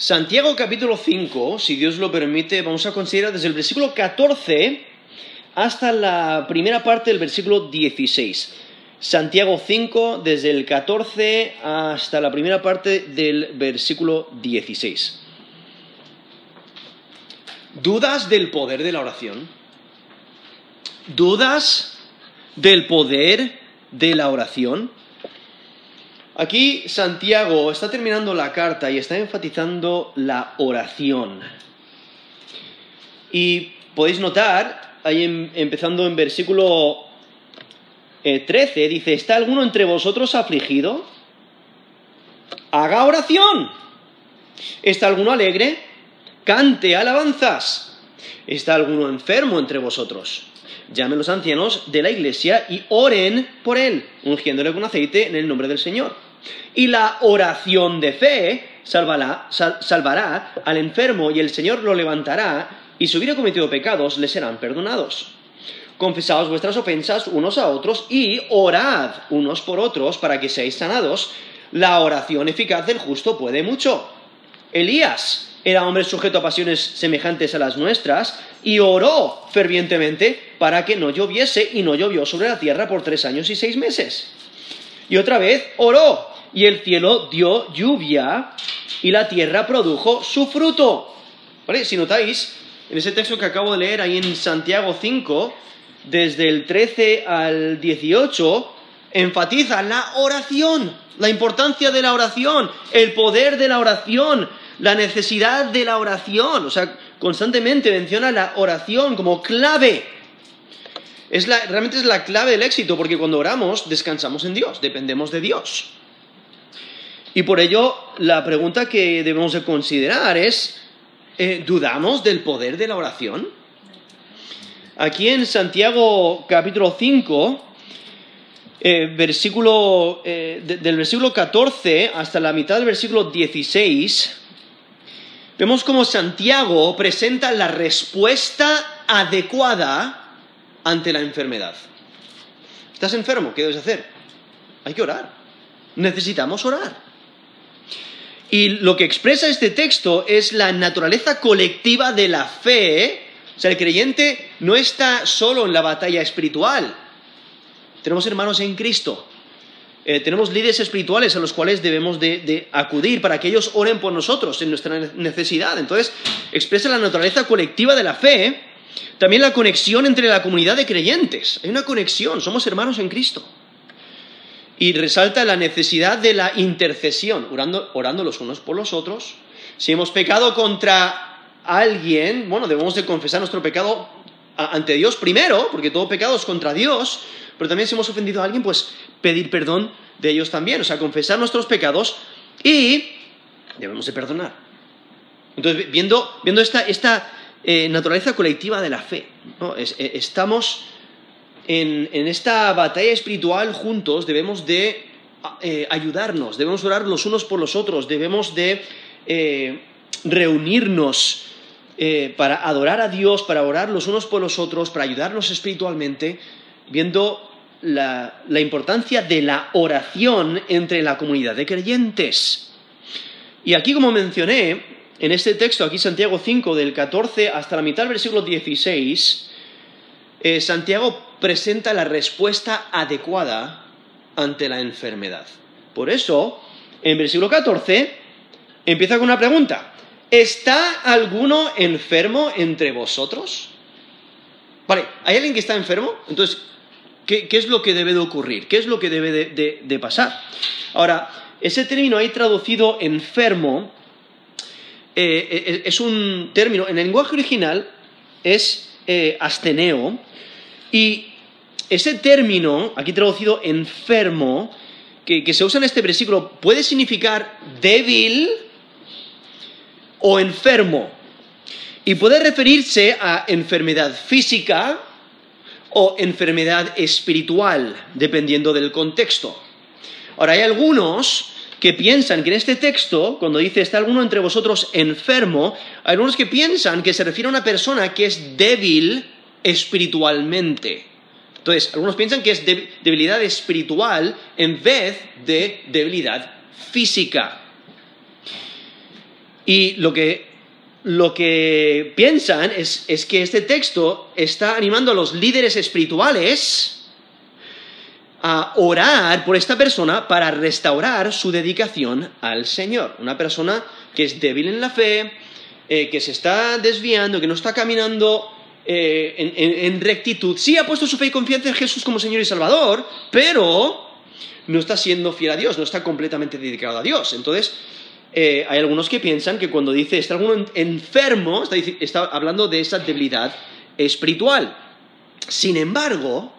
Santiago capítulo 5, si Dios lo permite, vamos a considerar desde el versículo 14 hasta la primera parte del versículo 16. Santiago 5, desde el 14 hasta la primera parte del versículo 16. ¿Dudas del poder de la oración? ¿Dudas del poder de la oración? Aquí Santiago está terminando la carta y está enfatizando la oración. Y podéis notar, ahí empezando en versículo 13, eh, dice, ¿está alguno entre vosotros afligido? Haga oración. ¿Está alguno alegre? Cante alabanzas. ¿Está alguno enfermo entre vosotros? llamen los ancianos de la iglesia y oren por él, ungiéndole con aceite en el nombre del Señor. Y la oración de fe salvará, al enfermo y el Señor lo levantará, y si hubiera cometido pecados, le serán perdonados. Confesaos vuestras ofensas unos a otros y orad unos por otros para que seáis sanados. La oración eficaz del justo puede mucho. Elías era hombre sujeto a pasiones semejantes a las nuestras, y oró fervientemente para que no lloviese, y no llovió sobre la tierra por tres años y seis meses. Y otra vez oró, y el cielo dio lluvia, y la tierra produjo su fruto. ¿Vale? Si notáis, en ese texto que acabo de leer ahí en Santiago 5, desde el 13 al 18, enfatiza la oración, la importancia de la oración, el poder de la oración, la necesidad de la oración. O sea, constantemente menciona la oración como clave. Es la, realmente es la clave del éxito, porque cuando oramos descansamos en Dios, dependemos de Dios. Y por ello, la pregunta que debemos de considerar es, eh, ¿dudamos del poder de la oración? Aquí en Santiago capítulo 5, eh, versículo, eh, del versículo 14 hasta la mitad del versículo 16, vemos cómo Santiago presenta la respuesta adecuada ante la enfermedad. ¿Estás enfermo? ¿Qué debes hacer? Hay que orar. Necesitamos orar. Y lo que expresa este texto es la naturaleza colectiva de la fe. O sea, el creyente no está solo en la batalla espiritual. Tenemos hermanos en Cristo. Eh, tenemos líderes espirituales a los cuales debemos de, acudir para que ellos oren por nosotros en nuestra necesidad. Entonces, expresa la naturaleza colectiva de la fe, también la conexión entre la comunidad de creyentes. Hay una conexión, somos hermanos en Cristo. Y resalta la necesidad de la intercesión, orando, orando los unos por los otros. Si hemos pecado contra alguien, bueno, debemos de confesar nuestro pecado ante Dios primero, porque todo pecado es contra Dios, pero también si hemos ofendido a alguien, pues pedir perdón de ellos también, o sea, confesar nuestros pecados y debemos de perdonar. Entonces, viendo, esta, eh, naturaleza colectiva de la fe, eh, estamos en, esta batalla espiritual juntos, debemos de eh, ayudarnos, debemos orar los unos por los otros, debemos de reunirnos para adorar a Dios, para orar los unos por los otros, para ayudarnos espiritualmente, viendo la, importancia de la oración entre la comunidad de creyentes. Y aquí, como mencioné, en este texto, aquí Santiago 5, del 14 hasta la mitad del versículo 16, eh, Santiago presenta la respuesta adecuada ante la enfermedad. Por eso, en versículo 14, empieza con una pregunta. ¿Está alguno enfermo entre vosotros? Vale, ¿hay alguien que está enfermo? Entonces, ¿Qué, es lo que debe de ocurrir? ¿Qué es lo que debe de, pasar? Ahora, ese término ahí traducido enfermo eh, eh, es un término, en el lenguaje original es eh, asteneo, y ese término, aquí traducido enfermo, que, que se usa en este versículo, puede significar débil o enfermo, y puede referirse a enfermedad física, o enfermedad espiritual, dependiendo del contexto. Ahora, hay algunos que piensan que en este texto, cuando dice está alguno entre vosotros enfermo, hay algunos que piensan que se refiere a una persona que es débil espiritualmente. Entonces, algunos piensan que es debilidad espiritual en vez de debilidad física. Y lo que, lo que piensan es, es que este texto está animando a los líderes espirituales a orar por esta persona para restaurar su dedicación al Señor. Una persona que es débil en la fe, eh, que se está desviando, que no está caminando eh, en, rectitud. Sí ha puesto su fe y confianza en Jesús como Señor y Salvador, pero no está siendo fiel a Dios, no está completamente dedicado a Dios. Entonces, eh, hay algunos que piensan que cuando dice está alguno enfermo, está, está hablando de esa debilidad espiritual. Sin embargo,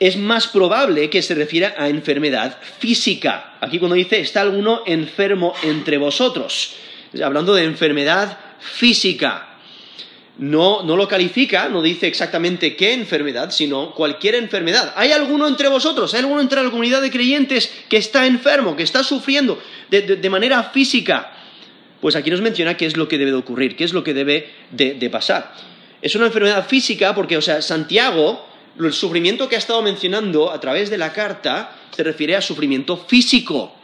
es más probable que se refiera a enfermedad física. Aquí cuando dice está alguno enfermo entre vosotros, hablando de enfermedad física. No, no, lo califica, no dice exactamente qué enfermedad, sino cualquier enfermedad. ¿Hay alguno entre vosotros, hay alguno entre la comunidad de creyentes que está enfermo, que está sufriendo de, manera física? Pues aquí nos menciona qué es lo que debe de ocurrir, qué es lo que debe de, de pasar. Es una enfermedad física porque, o sea, Santiago el sufrimiento que ha estado mencionando a través de la carta se refiere a sufrimiento físico.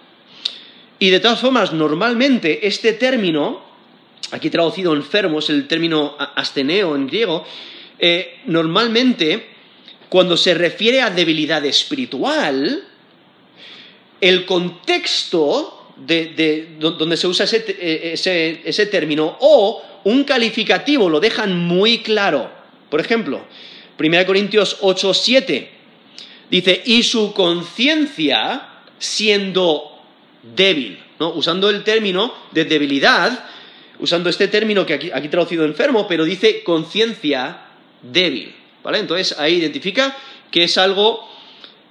Y de todas formas, normalmente este término, aquí traducido enfermo, es el término asteneo en griego, eh, normalmente cuando se refiere a debilidad espiritual, el contexto de, donde se usa ese, ese término o un calificativo lo dejan muy claro. Por ejemplo, 1 Corintios 8, 7. Dice, y su conciencia siendo débil, ¿no? usando el término de debilidad, usando este término que aquí, traducido enfermo, pero dice conciencia débil. ¿vale? Entonces ahí identifica que es algo,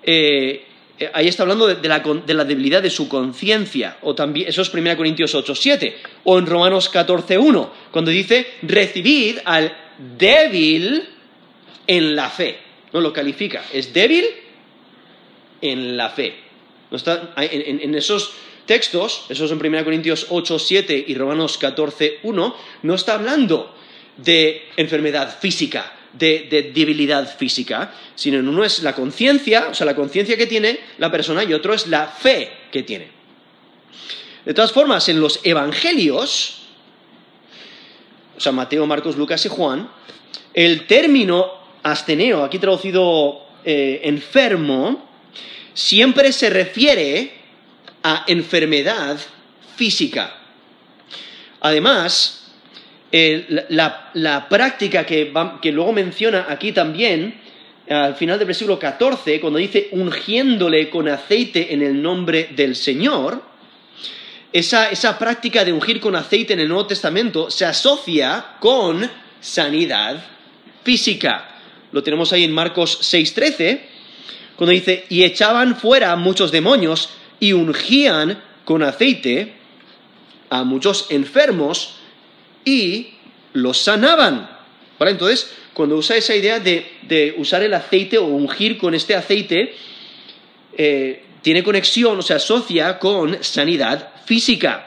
eh, ahí está hablando de, la, de, la, debilidad de su conciencia, o también, eso es 1 Corintios 8, 7, o en Romanos 14, 1, cuando dice, recibid al débil en la fe. No lo califica. Es débil en la fe. en, esos textos, esos en 1 Corintios 8, 7 y Romanos 14, 1, no está hablando de enfermedad física, de, de debilidad física, sino en uno es la conciencia, o sea, la conciencia que tiene la persona y otro es la fe que tiene. De todas formas, en los evangelios, o sea, Mateo, Marcos, Lucas y Juan, el término asteneo, aquí traducido eh, enfermo, siempre se refiere a enfermedad física. Además, la, práctica que, que, luego menciona aquí también, al final del versículo 14, cuando dice ungiéndole con aceite en el nombre del Señor, esa, esa práctica de ungir con aceite en el Nuevo Testamento se asocia con sanidad física lo tenemos ahí en Marcos 6:13, cuando dice, y echaban fuera muchos demonios y ungían con aceite a muchos enfermos y los sanaban. ¿Vale? Entonces, cuando usa esa idea de, usar el aceite o ungir con este aceite, eh, tiene conexión o se asocia con sanidad física.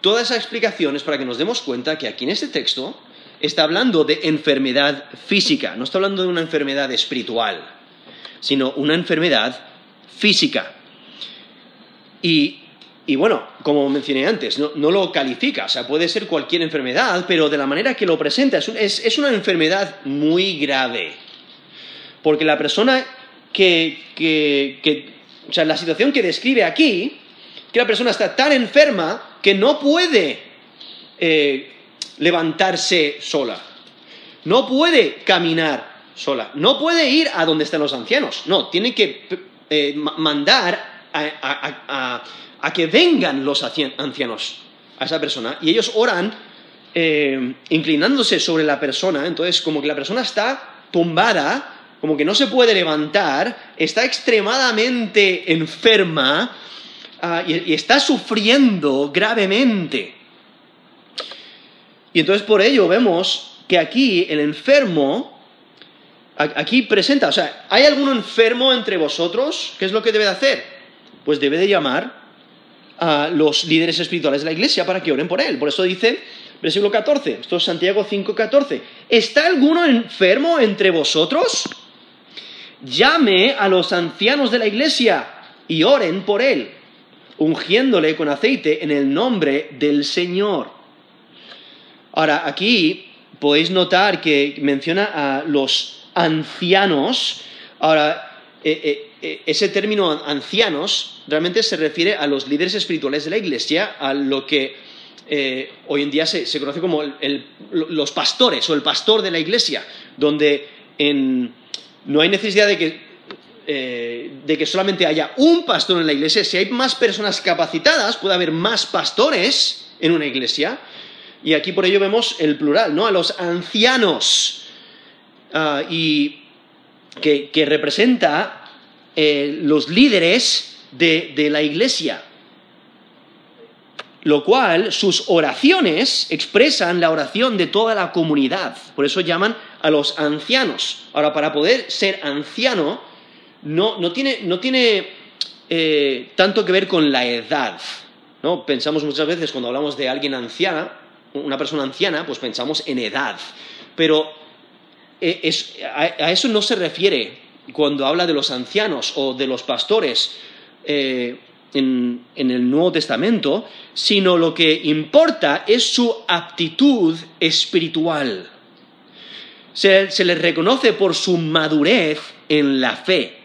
Toda esa explicación es para que nos demos cuenta que aquí en este texto está hablando de enfermedad física, no está hablando de una enfermedad espiritual, sino una enfermedad física. Y, bueno, como mencioné antes, no, lo califica, o sea, puede ser cualquier enfermedad, pero de la manera que lo presenta es, una enfermedad muy grave. Porque la persona que, o sea, la situación que describe aquí, que la persona está tan enferma que no puede eh, levantarse sola. No puede caminar sola. No puede ir a donde están los ancianos. No, tiene que eh, mandar a, que vengan los ancianos a esa persona. Y ellos oran eh, inclinándose sobre la persona. Entonces, como que la persona está tumbada, como que no se puede levantar, está extremadamente enferma ah, y está sufriendo gravemente. Y entonces por ello vemos que aquí el enfermo, aquí presenta, o sea, ¿hay algún enfermo entre vosotros? ¿Qué es lo que debe de hacer? Pues debe de llamar a los líderes espirituales de la iglesia para que oren por él. Por eso dice, versículo 14, esto es Santiago 5:14, ¿está alguno enfermo entre vosotros? Llame a los ancianos de la iglesia y oren por él ungiéndole con aceite en el nombre del Señor. Ahora, aquí podéis notar que menciona a los ancianos. Ahora, eh, eh, eh, ese término ancianos realmente se refiere a los líderes espirituales de la iglesia, a lo que hoy en día se, conoce como los pastores o el pastor de la iglesia, donde no hay necesidad de que de que solamente haya un pastor en la iglesia, si hay más personas capacitadas, puede haber más pastores en una iglesia. Y aquí por ello vemos el plural, ¿no? A los ancianos. Ah, y que, representa eh, los líderes de, la iglesia. Lo cual, sus oraciones expresan la oración de toda la comunidad. Por eso llaman a los ancianos. Ahora, para poder ser anciano, no, tiene, eh, tanto que ver con la edad. ¿no? Pensamos muchas veces cuando hablamos de alguien anciana, una persona anciana, pues pensamos en edad. Pero eh, a, eso no se refiere cuando habla de los ancianos o de los pastores eh, en, el Nuevo Testamento, sino lo que importa es su aptitud espiritual. Se, se les reconoce por su madurez en la fe.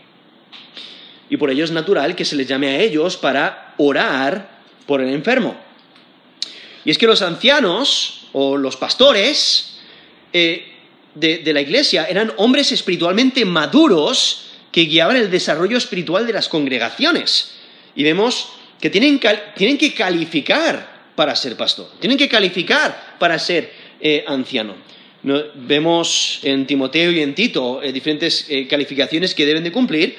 Y por ello es natural que se les llame a ellos para orar por el enfermo. Y es que los ancianos o los pastores eh, de, la iglesia eran hombres espiritualmente maduros que guiaban el desarrollo espiritual de las congregaciones. Y vemos que tienen, que calificar para ser pastor, tienen que calificar para ser eh, anciano. vemos en Timoteo y en Tito eh, diferentes calificaciones que deben de cumplir,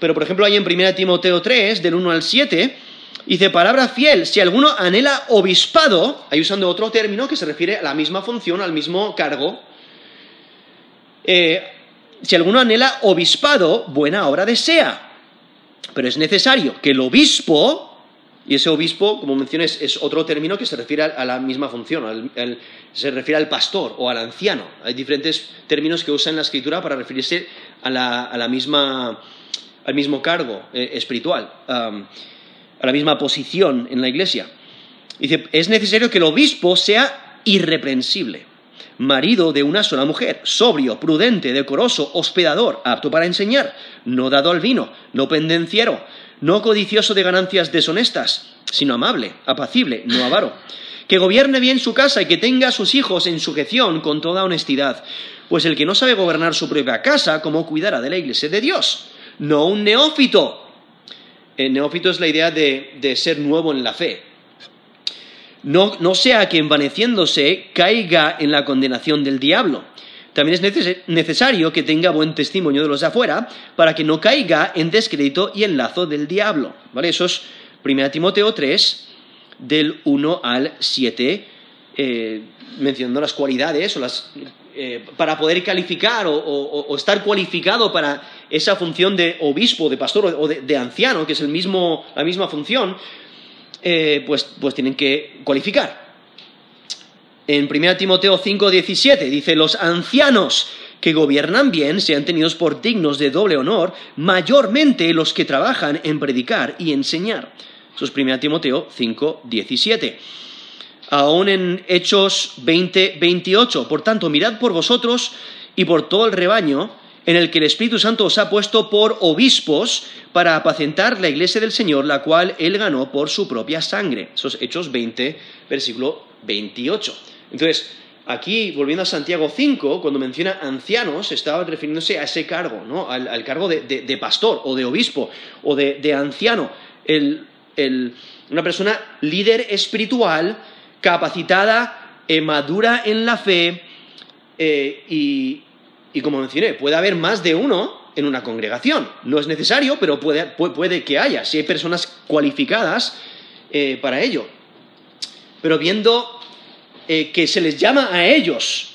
pero por ejemplo hay en 1 Timoteo 3, del 1 al 7, Dice, palabra fiel, si alguno anhela obispado, ahí usando otro término que se refiere a la misma función, al mismo cargo, eh, si alguno anhela obispado, buena obra desea. Pero es necesario que el obispo, y ese obispo, como mencioné, es, otro término que se refiere a, la misma función, se refiere al pastor o al anciano. Hay diferentes términos que usa en la escritura para referirse a la, misma, al mismo cargo eh, espiritual a la misma posición en la iglesia. Dice, es necesario que el obispo sea irreprensible, marido de una sola mujer, sobrio, prudente, decoroso, hospedador, apto para enseñar, no dado al vino, no pendenciero, no codicioso de ganancias deshonestas, sino amable, apacible, no avaro, que gobierne bien su casa y que tenga a sus hijos en sujeción con toda honestidad, pues el que no sabe gobernar su propia casa, ¿cómo cuidará de la iglesia de Dios? No un neófito, neófito es la idea de, ser nuevo en la fe. No, sea que envaneciéndose caiga en la condenación del diablo. También es necesario que tenga buen testimonio de los de afuera para que no caiga en descrédito y en lazo del diablo. ¿Vale? Eso es 1 Timoteo 3, del 1 al 7, eh, mencionando las cualidades o las, eh, para poder calificar o estar cualificado para esa función de obispo, de pastor o de, anciano, que es la misma función, eh, pues, pues, tienen que cualificar. En 1 Timoteo 5, 17 dice, los ancianos que gobiernan bien sean tenidos por dignos de doble honor, mayormente los que trabajan en predicar y enseñar. Eso es 1 Timoteo 5, 17. Aún en Hechos 20, 28. Por tanto, mirad por vosotros y por todo el rebaño en el que el Espíritu Santo os ha puesto por obispos para apacentar la iglesia del Señor, la cual él ganó por su propia sangre. Esos Hechos 20, versículo 28. Entonces, aquí, volviendo a Santiago 5, cuando menciona ancianos, estaba refiriéndose a ese cargo, ¿no? al, cargo de, pastor o de obispo o de, anciano. una persona líder espiritual, capacitada, eh, madura en la fe eh, y, y como mencioné, puede haber más de uno en una congregación. No es necesario, pero puede, que haya, si hay personas cualificadas eh, para ello. Pero viendo eh, que se les llama a ellos,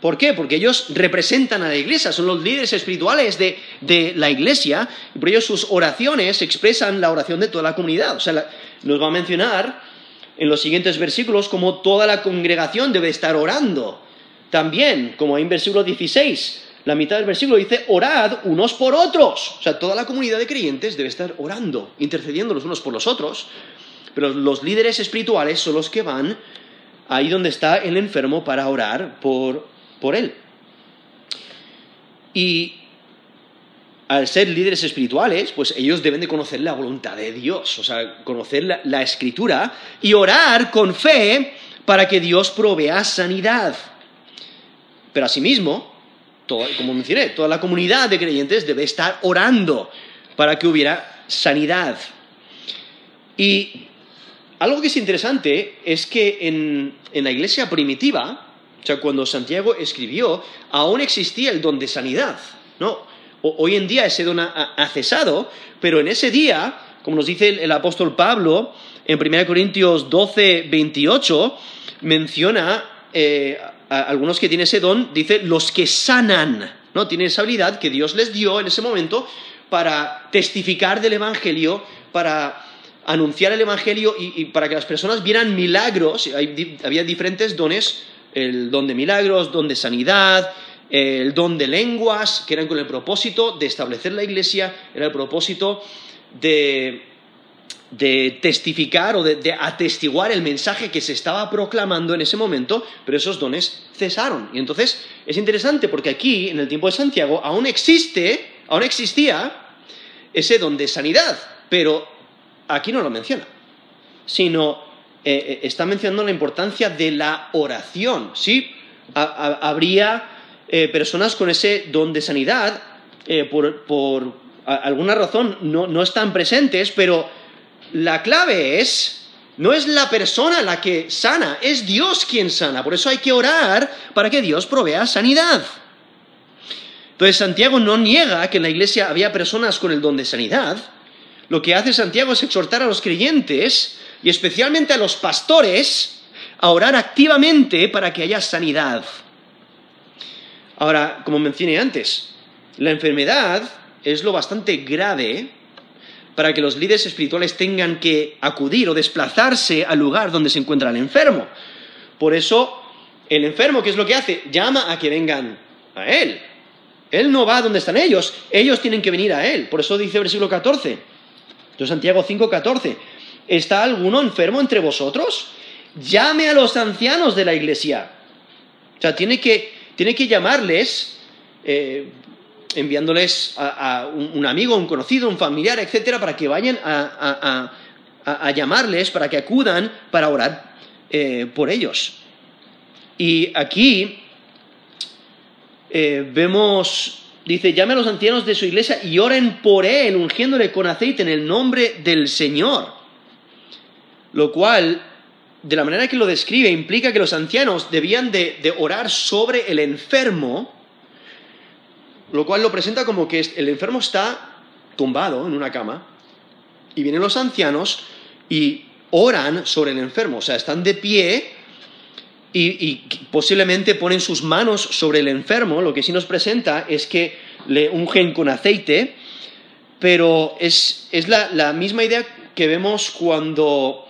¿por qué? Porque ellos representan a la iglesia, son los líderes espirituales de, la iglesia, y por ello sus oraciones expresan la oración de toda la comunidad. O sea, nos va a mencionar en los siguientes versículos cómo toda la congregación debe estar orando también, como en versículo 16, la mitad del versículo dice, orad unos por otros. O sea, toda la comunidad de creyentes debe estar orando, intercediendo los unos por los otros, pero los líderes espirituales son los que van ahí donde está el enfermo para orar por, por él. Y al ser líderes espirituales, pues ellos deben de conocer la voluntad de Dios, o sea, conocer la, escritura y orar con fe para que Dios provea sanidad. Pero asimismo, como mencioné, toda la comunidad de creyentes debe estar orando para que hubiera sanidad. Y algo que es interesante es que en, la iglesia primitiva, o sea, cuando Santiago escribió, aún existía el don de sanidad, ¿no? Hoy en día ese don ha, cesado, pero en ese día, como nos dice el, apóstol Pablo en 1 Corintios 12, 28, menciona eh, algunos que tienen ese don, dice los que sanan, ¿no? Tienen esa habilidad que Dios les dio en ese momento para testificar del Evangelio, para anunciar el Evangelio y, para que las personas vieran milagros. había diferentes dones, el don de milagros, don de sanidad, el don de lenguas, que eran con el propósito de establecer la iglesia, era el propósito de de testificar o de, atestiguar el mensaje que se estaba proclamando en ese momento, pero esos dones cesaron. Y entonces es interesante porque aquí, en el tiempo de Santiago, aún existe, aún existía ese don de sanidad, pero aquí no lo menciona, sino eh, eh, está mencionando la importancia de la oración. Sí, habría eh, personas con ese don de sanidad, por, alguna razón no están presentes, pero la clave es, no es la persona la que sana, es Dios quien sana. Por eso hay que orar para que Dios provea sanidad. Entonces Santiago no niega que en la iglesia había personas con el don de sanidad. Lo que hace Santiago es exhortar a los creyentes y especialmente a los pastores a orar activamente para que haya sanidad. Ahora, como mencioné antes, la enfermedad es lo bastante grave para que los líderes espirituales tengan que acudir o desplazarse al lugar donde se encuentra el enfermo. Por eso, el enfermo, ¿qué es lo que hace? Llama a que vengan a él. Él no va a donde están ellos, ellos tienen que venir a él. Por eso dice el versículo 14, de Santiago 5, 14. ¿Está alguno enfermo entre vosotros? Llame a los ancianos de la iglesia. O sea, tiene que, tiene que llamarles eh, enviándoles a, un amigo, un conocido, un familiar, etcétera, para que vayan a, llamarles, para que acudan para orar eh, por ellos. Y aquí eh, vemos, dice, llame a los ancianos de su iglesia y oren por él, ungiéndole con aceite en el nombre del Señor. Lo cual, de la manera que lo describe, implica que los ancianos debían de orar sobre el enfermo, lo cual lo presenta como que el enfermo está tumbado en una cama y vienen los ancianos y oran sobre el enfermo, o sea, están de pie y, posiblemente ponen sus manos sobre el enfermo, lo que sí nos presenta es que le ungen con aceite, pero es, la, misma idea que vemos cuando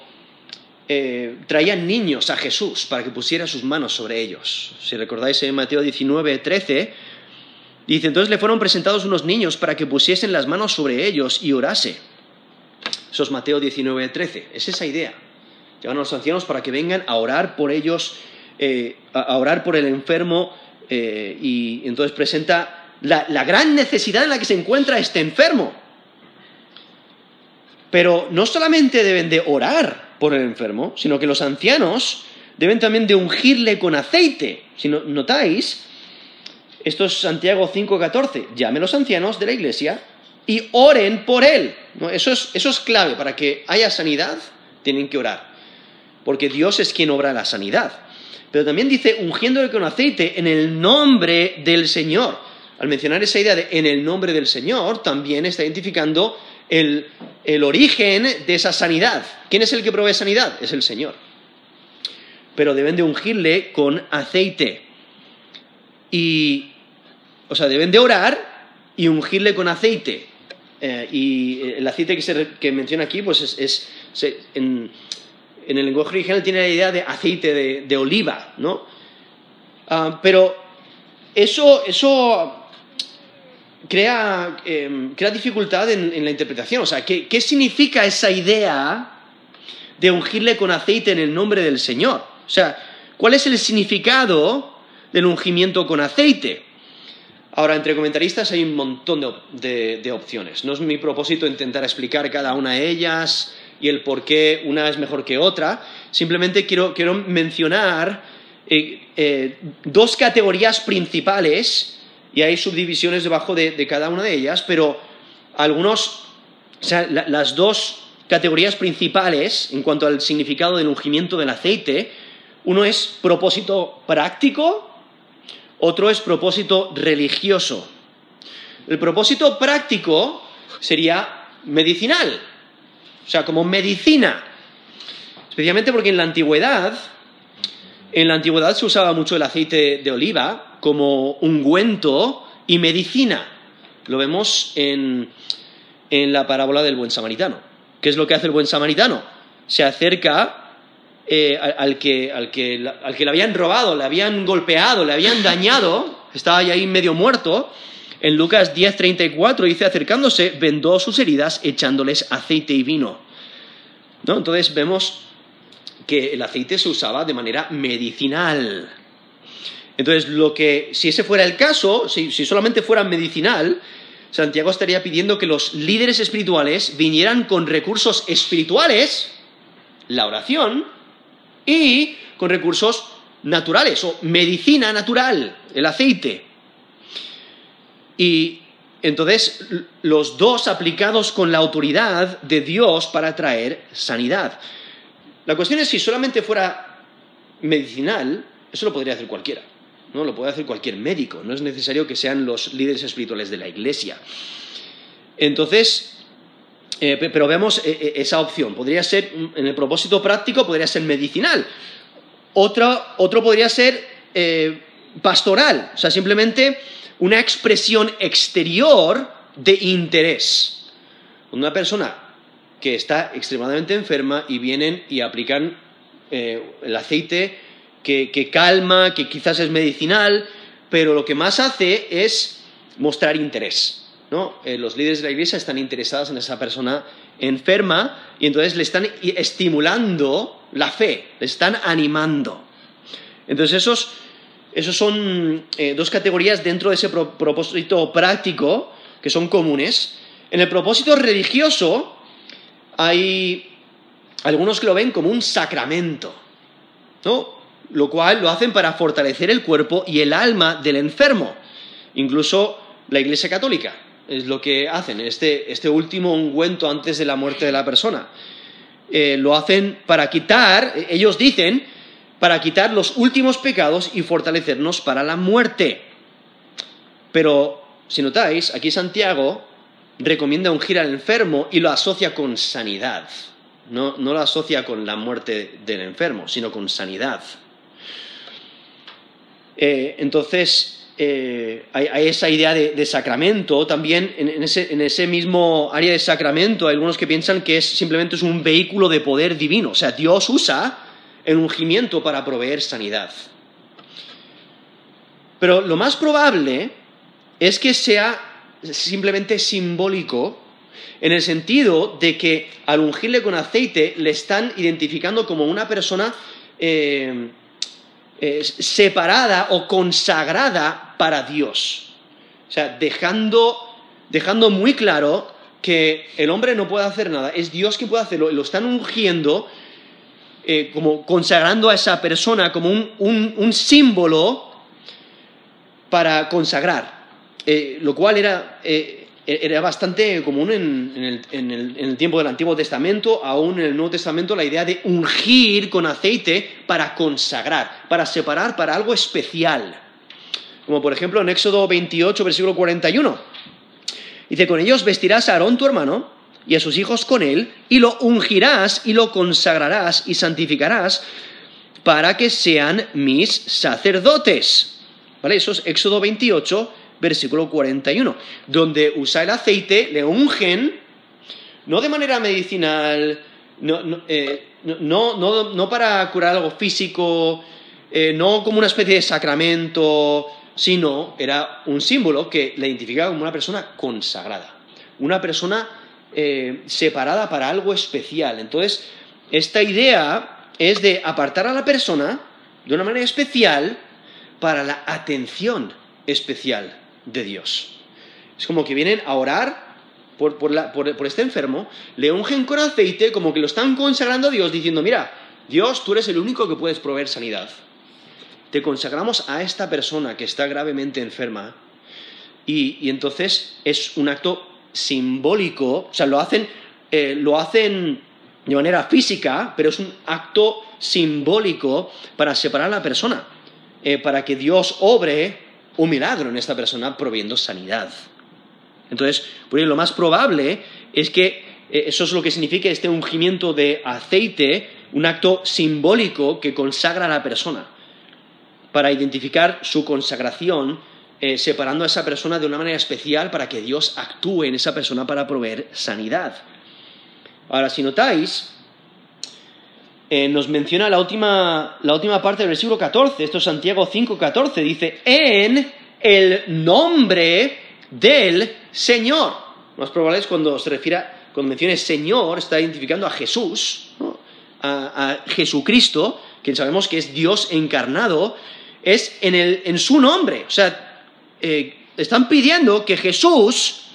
eh, traían niños a Jesús para que pusiera sus manos sobre ellos. Si recordáis en Mateo 19, 13, Dice, entonces le fueron presentados unos niños para que pusiesen las manos sobre ellos y orase. Eso es Mateo 19, 13. Es esa idea. Llevan a los ancianos para que vengan a orar por ellos, eh, a orar por el enfermo, eh, y entonces presenta la, la gran necesidad en la que se encuentra este enfermo. Pero no solamente deben de orar por el enfermo, sino que los ancianos deben también de ungirle con aceite. Si notáis, esto es Santiago 5:14. Llame a los ancianos de la iglesia y oren por él. Eso, es, eso es clave. Para que haya sanidad, tienen que orar. Porque Dios es quien obra la sanidad. Pero también dice, ungiéndole con aceite en el nombre del Señor. Al mencionar esa idea de en el nombre del Señor, también está identificando el, el origen de esa sanidad. ¿Quién es el que provee sanidad? Es el Señor. Pero deben de ungirle con aceite. Y o sea, deben de orar y ungirle con aceite. Eh, y el aceite que, se, que menciona aquí, pues es, en, el lenguaje original tiene la idea de aceite de, oliva, ¿no? Ah, pero eso, eso crea, em, crea dificultad en, la interpretación. O sea, ¿qué, significa esa idea de ungirle con aceite en el nombre del Señor? O sea, ¿cuál es el significado del ungimiento con aceite? Ahora, entre comentaristas hay un montón de, opciones. No es mi propósito intentar explicar cada una de ellas y el por qué una es mejor que otra. Simplemente quiero, mencionar eh, eh, dos categorías principales y hay subdivisiones debajo de, cada una de ellas, pero algunos, o sea, las dos categorías principales en cuanto al significado del ungimiento del aceite, uno es propósito práctico, otro es propósito religioso. El propósito práctico sería medicinal, o sea, como medicina, especialmente porque en la antigüedad, en la antigüedad se usaba mucho el aceite de oliva como ungüento y medicina. Lo vemos en, la parábola del buen samaritano. ¿Qué es lo que hace el buen samaritano? Se acerca eh, al, que, al, que, al que le habían robado, le habían golpeado, le habían dañado, estaba ahí medio muerto. En Lucas 10:34 dice, acercándose, vendó sus heridas echándoles aceite y vino. ¿No? Entonces vemos que el aceite se usaba de manera medicinal. Entonces, lo que, si ese fuera el caso, si, solamente fuera medicinal, Santiago estaría pidiendo que los líderes espirituales vinieran con recursos espirituales, la oración, y con recursos naturales o medicina natural, el aceite. Y entonces los dos aplicados con la autoridad de Dios para traer sanidad. La cuestión es si solamente fuera medicinal, eso lo podría hacer cualquiera. ¿no? Lo puede hacer cualquier médico, no es necesario que sean los líderes espirituales de la iglesia. Entonces, eh, pero vemos eh, eh, esa opción. Podría ser, en el propósito práctico, podría ser medicinal. Otro, otro podría ser pastoral, o sea, simplemente una expresión exterior de interés. Una persona que está extremadamente enferma y vienen y aplican el aceite que, calma, que quizás es medicinal, pero lo que más hace es mostrar interés. ¿no? Eh, los líderes de la iglesia están interesados en esa persona enferma y entonces le están estimulando la fe, le están animando. Entonces esos, esos son eh, dos categorías dentro de ese propósito práctico que son comunes. En el propósito religioso hay algunos que lo ven como un sacramento. ¿no? lo cual lo hacen para fortalecer el cuerpo y el alma del enfermo. Incluso la Iglesia Católica es lo que hacen, este, este último ungüento antes de la muerte de la persona. Eh, lo hacen para quitar, ellos dicen, para quitar los últimos pecados y fortalecernos para la muerte. Pero, si notáis, aquí Santiago recomienda ungir al enfermo y lo asocia con sanidad. No, no lo asocia con la muerte del enfermo, sino con sanidad. Eh, entonces, eh, hay, esa idea de, sacramento. También en, ese, mismo área de sacramento hay algunos que piensan que es, simplemente es un vehículo de poder divino. O sea, Dios usa el ungimiento para proveer sanidad. Pero lo más probable es que sea simplemente simbólico en el sentido de que al ungirle con aceite le están identificando como una persona eh, separada o consagrada para Dios. O sea, dejando, muy claro que el hombre no puede hacer nada, es Dios quien puede hacerlo, lo están ungiendo, eh, como consagrando a esa persona como un, símbolo para consagrar, eh, lo cual era eh, era bastante común en, el, tiempo del Antiguo Testamento, aún en el Nuevo Testamento, la idea de ungir con aceite para consagrar, para separar para algo especial. Como por ejemplo en Éxodo 28, versículo 41. Dice, con ellos vestirás a Aarón tu hermano y a sus hijos con él, y lo ungirás y lo consagrarás y santificarás para que sean mis sacerdotes. ¿Vale? Eso es Éxodo 28, versículo 41, donde usa el aceite, le ungen, no de manera medicinal, no, no, eh, para curar algo físico, eh, no como una especie de sacramento, sino era un símbolo que le identificaba como una persona consagrada, una persona eh, separada para algo especial. Entonces, esta idea es de apartar a la persona de una manera especial para la atención especial de Dios. Es como que vienen a orar por, por, este enfermo, le ungen con aceite, como que lo están consagrando a Dios, diciendo, mira, Dios, tú eres el único que puedes proveer sanidad. Te consagramos a esta persona que está gravemente enferma y, entonces es un acto simbólico, o sea, lo hacen, eh, lo hacen de manera física, pero es un acto simbólico para separar a la persona, eh, para que Dios obre un milagro en esta persona proviendo sanidad. Entonces, por lo más probable es que eh, eso es lo que significa este ungimiento de aceite, un acto simbólico que consagra a la persona, para identificar su consagración, eh, separando a esa persona de una manera especial para que Dios actúe en esa persona para proveer sanidad. Ahora, si notáis, eh, nos menciona la última, la última parte del versículo 14, esto es Santiago 5, 14, dice, en el nombre del Señor. Más probable es cuando se refiere, cuando mencione Señor, está identificando a Jesús, a, Jesucristo, quien sabemos que es Dios encarnado, es en, su nombre. O sea, eh, están pidiendo que Jesús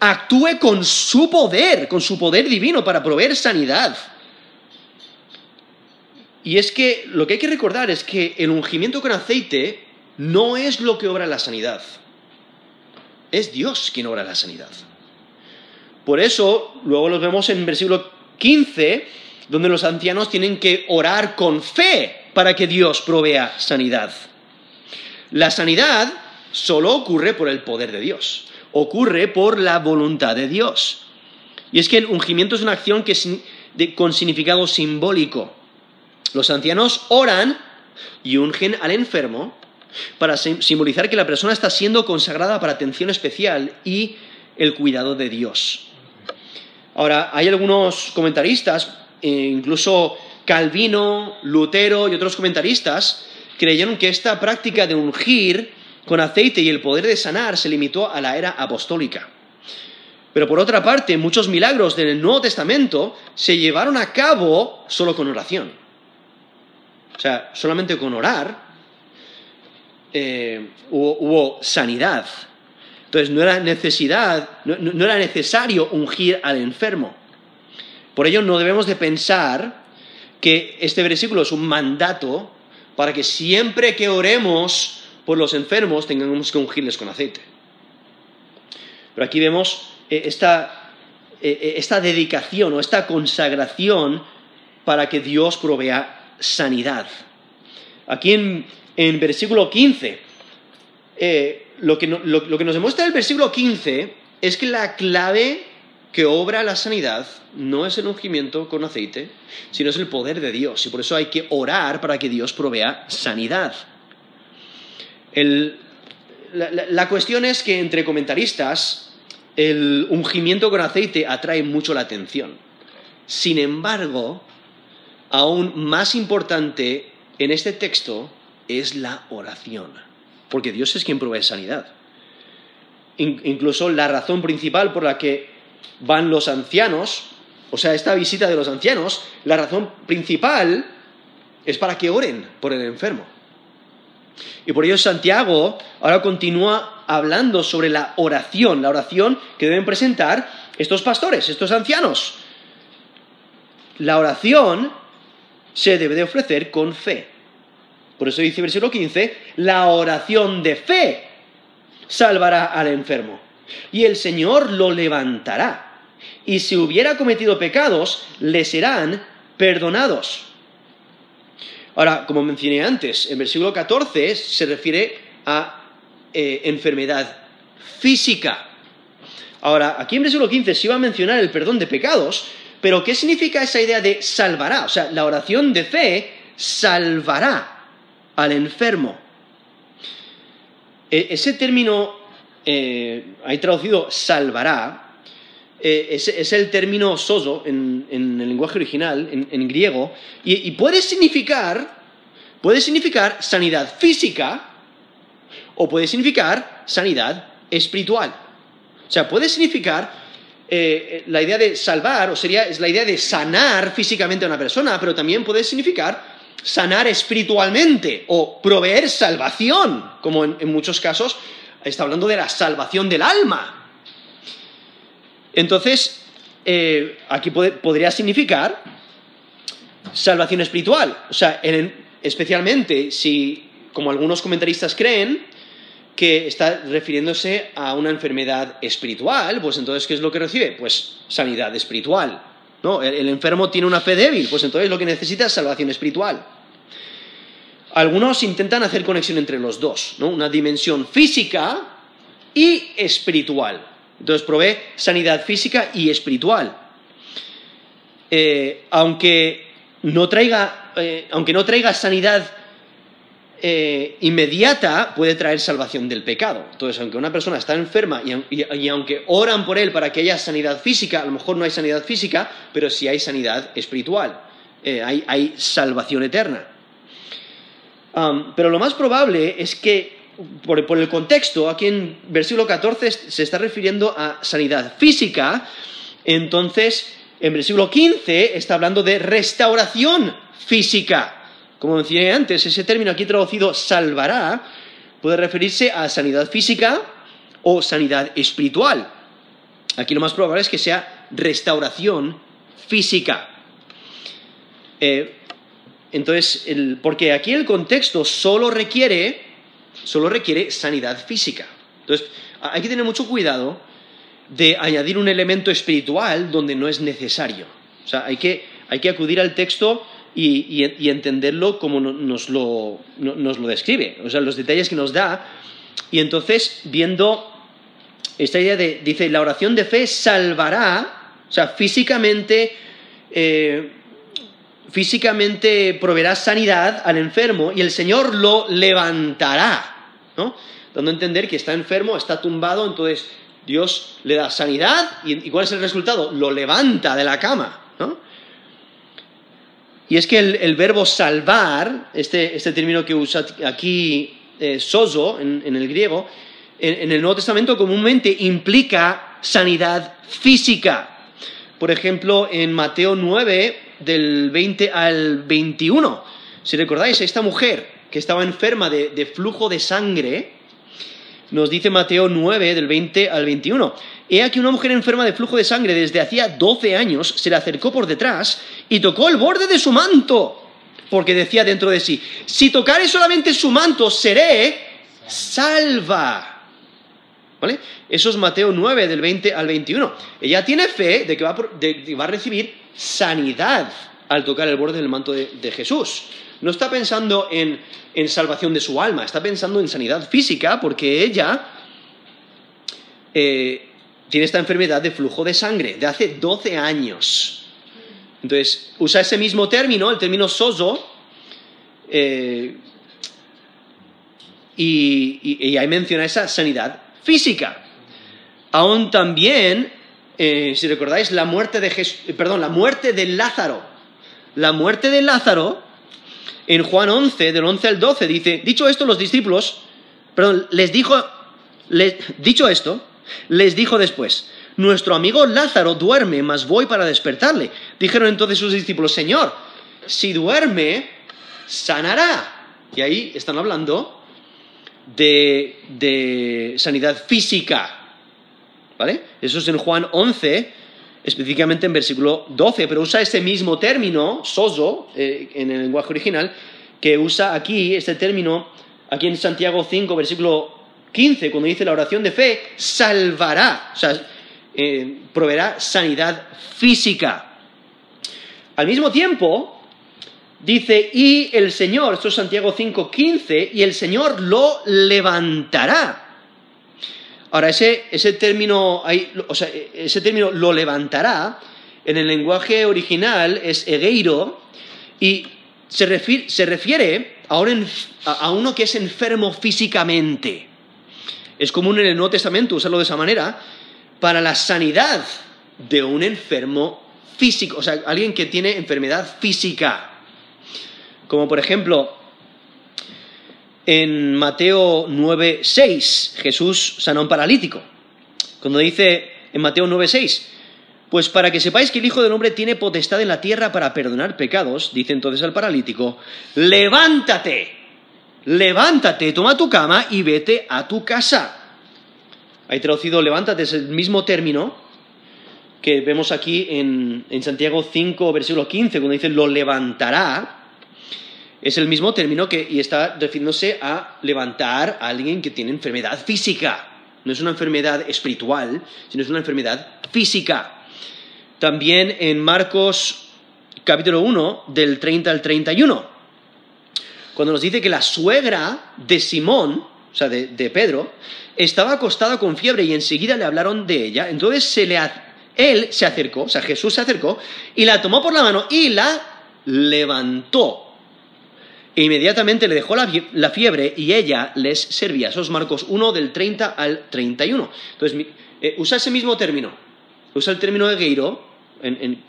actúe con su poder, con su poder divino para proveer sanidad. Y es que lo que hay que recordar es que el ungimiento con aceite no es lo que obra la sanidad. Es Dios quien obra la sanidad. Por eso, luego lo vemos en versículo 15, donde los ancianos tienen que orar con fe para que Dios provea sanidad. La sanidad solo ocurre por el poder de Dios, ocurre por la voluntad de Dios. Y es que el ungimiento es una acción con significado simbólico. Los ancianos oran y ungen al enfermo para simbolizar que la persona está siendo consagrada para atención especial y el cuidado de Dios. Ahora, hay algunos comentaristas, eh, incluso Calvino, Lutero y otros comentaristas, creyeron que esta práctica de ungir con aceite y el poder de sanar se limitó a la era apostólica. Pero por otra parte, muchos milagros del Nuevo Testamento se llevaron a cabo solo con oración. O sea, solamente con orar eh, hubo, sanidad. Entonces no era necesidad, no, era necesario ungir al enfermo. Por ello no debemos de pensar que este versículo es un mandato para que siempre que oremos por los enfermos tengamos que ungirles con aceite. Pero aquí vemos eh, esta, eh, esta dedicación o esta consagración para que Dios provea sanidad. Aquí en en versículo 15. Eh, lo, que lo, que nos demuestra el versículo 15 es que la clave que obra la sanidad no es el ungimiento con aceite, sino es el poder de Dios. Y por eso hay que orar para que Dios provea sanidad. la, cuestión es que entre comentaristas el ungimiento con aceite atrae mucho la atención. Sin embargo, aún más importante en este texto es la oración, porque Dios es quien provee sanidad. incluso la razón principal por la que van los ancianos, o sea, esta visita de los ancianos, la razón principal es para que oren por el enfermo. Y por ello Santiago ahora continúa hablando sobre la oración, la oración que deben presentar estos pastores, estos ancianos. La oración se debe de ofrecer con fe. Por eso dice versículo 15, la oración de fe salvará al enfermo. Y el Señor lo levantará. Y si hubiera cometido pecados, le serán perdonados. Ahora, como mencioné antes, en versículo 14 se refiere a eh, enfermedad física. Ahora, aquí en versículo 15 se iba a mencionar el perdón de pecados, pero ¿qué significa esa idea de salvará? O sea, la oración de fe salvará al enfermo. E, ese término, eh, hay traducido salvará, eh, es, el término sozo en, el lenguaje original, en, griego, y, puede significar, puede significar sanidad física o puede significar sanidad espiritual. O sea, puede significar eh, la idea de salvar, o sería, es la idea de sanar físicamente a una persona, pero también puede significar sanar espiritualmente o proveer salvación, como en, muchos casos está hablando de la salvación del alma. Entonces, eh, aquí podría significar salvación espiritual. O sea, especialmente si, como algunos comentaristas creen, que está refiriéndose a una enfermedad espiritual, pues entonces, ¿qué es lo que recibe? Pues sanidad espiritual. ¿no? El, enfermo tiene una fe débil, pues entonces lo que necesita es salvación espiritual. Algunos intentan hacer conexión entre los dos, ¿no? una dimensión física y espiritual. Entonces provee sanidad física y espiritual. Eh, aunque, no traiga, eh, aunque no traiga sanidad eh, inmediata puede traer salvación del pecado. Entonces, aunque una persona está enferma y, aunque oran por él para que haya sanidad física, a lo mejor no hay sanidad física, pero sí hay sanidad espiritual, eh, hay, salvación eterna. pero lo más probable es que, por, el contexto, aquí en versículo 14 se está refiriendo a sanidad física, entonces en versículo 15 está hablando de restauración física. Como decía antes, ese término aquí traducido salvará puede referirse a sanidad física o sanidad espiritual. Aquí lo más probable es que sea restauración física. Eh, entonces, porque aquí el contexto solo requiere, solo requiere sanidad física. Entonces, hay que tener mucho cuidado de añadir un elemento espiritual donde no es necesario. O sea, hay que, hay que acudir al texto y, entenderlo como nos lo, describe, o sea, los detalles que nos da. Y entonces, viendo esta idea de, dice, la oración de fe salvará, o sea, físicamente, eh, físicamente proveerá sanidad al enfermo y el Señor lo levantará, ¿no? Dando a entender que está enfermo, está tumbado, entonces Dios le da sanidad y, y ¿cuál es el resultado? Lo levanta de la cama, ¿no? Y es que el, verbo salvar, este, este, término que usa aquí eh, sozo en, el griego, en, el Nuevo Testamento comúnmente implica sanidad física. Por ejemplo, en Mateo 9, del 20 al 21, si recordáis, esta mujer que estaba enferma de, de flujo de sangre, nos dice Mateo 9, del 20 al 21. He aquí una mujer enferma de flujo de sangre desde hacía 12 años se le acercó por detrás y tocó el borde de su manto, porque decía dentro de sí, si tocare solamente su manto, seré salva. ¿Vale? Eso es Mateo 9, del 20 al 21. Ella tiene fe de que va, a recibir sanidad al tocar el borde del manto de, Jesús. No está pensando en, en salvación de su alma, está pensando en sanidad física porque ella eh, tiene esta enfermedad de flujo de sangre de hace 12 años. Entonces, usa ese mismo término, el término soso, eh, y, ahí menciona esa sanidad física. Aún también, eh, si recordáis, la muerte de eh, perdón, la muerte de Lázaro. La muerte de Lázaro, en Juan 11, del 11 al 12, dice, dicho esto, los discípulos, perdón, les dijo, dicho esto, les dijo después, nuestro amigo Lázaro duerme, mas voy para despertarle. Dijeron entonces sus discípulos, Señor, si duerme, sanará. Y ahí están hablando de, sanidad física. ¿Vale? Eso es en Juan 11, específicamente en versículo 12, pero usa ese mismo término, soso, eh, en el lenguaje original, que usa aquí, este término, aquí en Santiago 5, versículo 15, cuando dice la oración de fe, salvará, o sea, eh, proveerá sanidad física. Al mismo tiempo, dice, y el Señor, esto es Santiago 5, 15, y el Señor lo levantará. Ahora, ese, término, o sea, ese término lo levantará, en el lenguaje original es egeiro, y se refiere, a uno que es enfermo físicamente. Es común en el Nuevo Testamento usarlo de esa manera para la sanidad de un enfermo físico, o sea, alguien que tiene enfermedad física. Como por ejemplo, en Mateo 9:6, Jesús sana a un paralítico. Cuando dice en Mateo 9:6, pues para que sepáis que el Hijo del Hombre tiene potestad en la tierra para perdonar pecados, dice entonces al paralítico, levántate, levántate, toma tu cama y vete a tu casa. Hay traducido levántate, es el mismo término que vemos aquí en, Santiago 5, versículo 15, cuando dice lo levantará. Es el mismo término que, y está refiriéndose a levantar a alguien que tiene enfermedad física. No es una enfermedad espiritual, sino es una enfermedad física. También en Marcos capítulo 1, del 30 al 31, cuando nos dice que la suegra de Simón, o sea, de, Pedro, estaba acostada con fiebre y enseguida le hablaron de ella. Entonces él se acercó, o sea, Jesús se acercó y la tomó por la mano y la levantó. E inmediatamente le dejó la, fiebre y ella les servía. Eso es Marcos 1 del 30 al 31. Entonces, eh, usa ese mismo término. Usa el término de Geiro en,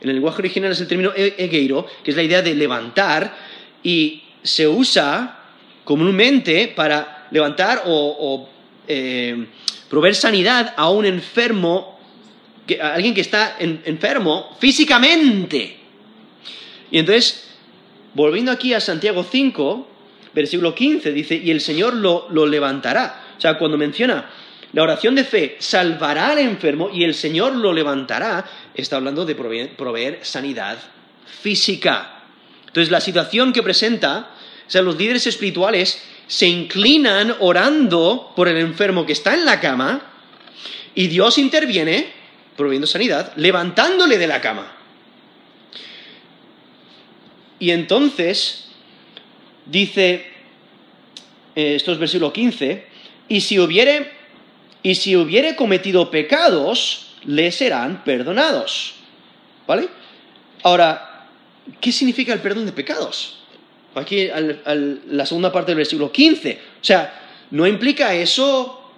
el lenguaje original es el término e, egeiro, que es la idea de levantar, y se usa comúnmente para levantar o, eh, proveer sanidad a un enfermo, a alguien que está enfermo físicamente. Y entonces, volviendo aquí a Santiago 5, versículo 15, dice, y el Señor lo, lo levantará. O sea, cuando menciona la oración de fe salvará al enfermo y el Señor lo levantará. Está hablando de proveer, sanidad física. Entonces, la situación que presenta, o sea, los líderes espirituales se inclinan orando por el enfermo que está en la cama y Dios interviene proveyendo sanidad, levantándole de la cama. Y entonces, dice, eh, esto es versículo 15, y si hubiere y si hubiere cometido pecados, le serán perdonados. ¿Vale? Ahora, ¿qué significa el perdón de pecados? Aquí, la segunda parte del versículo 15. O sea, ¿no implica eso,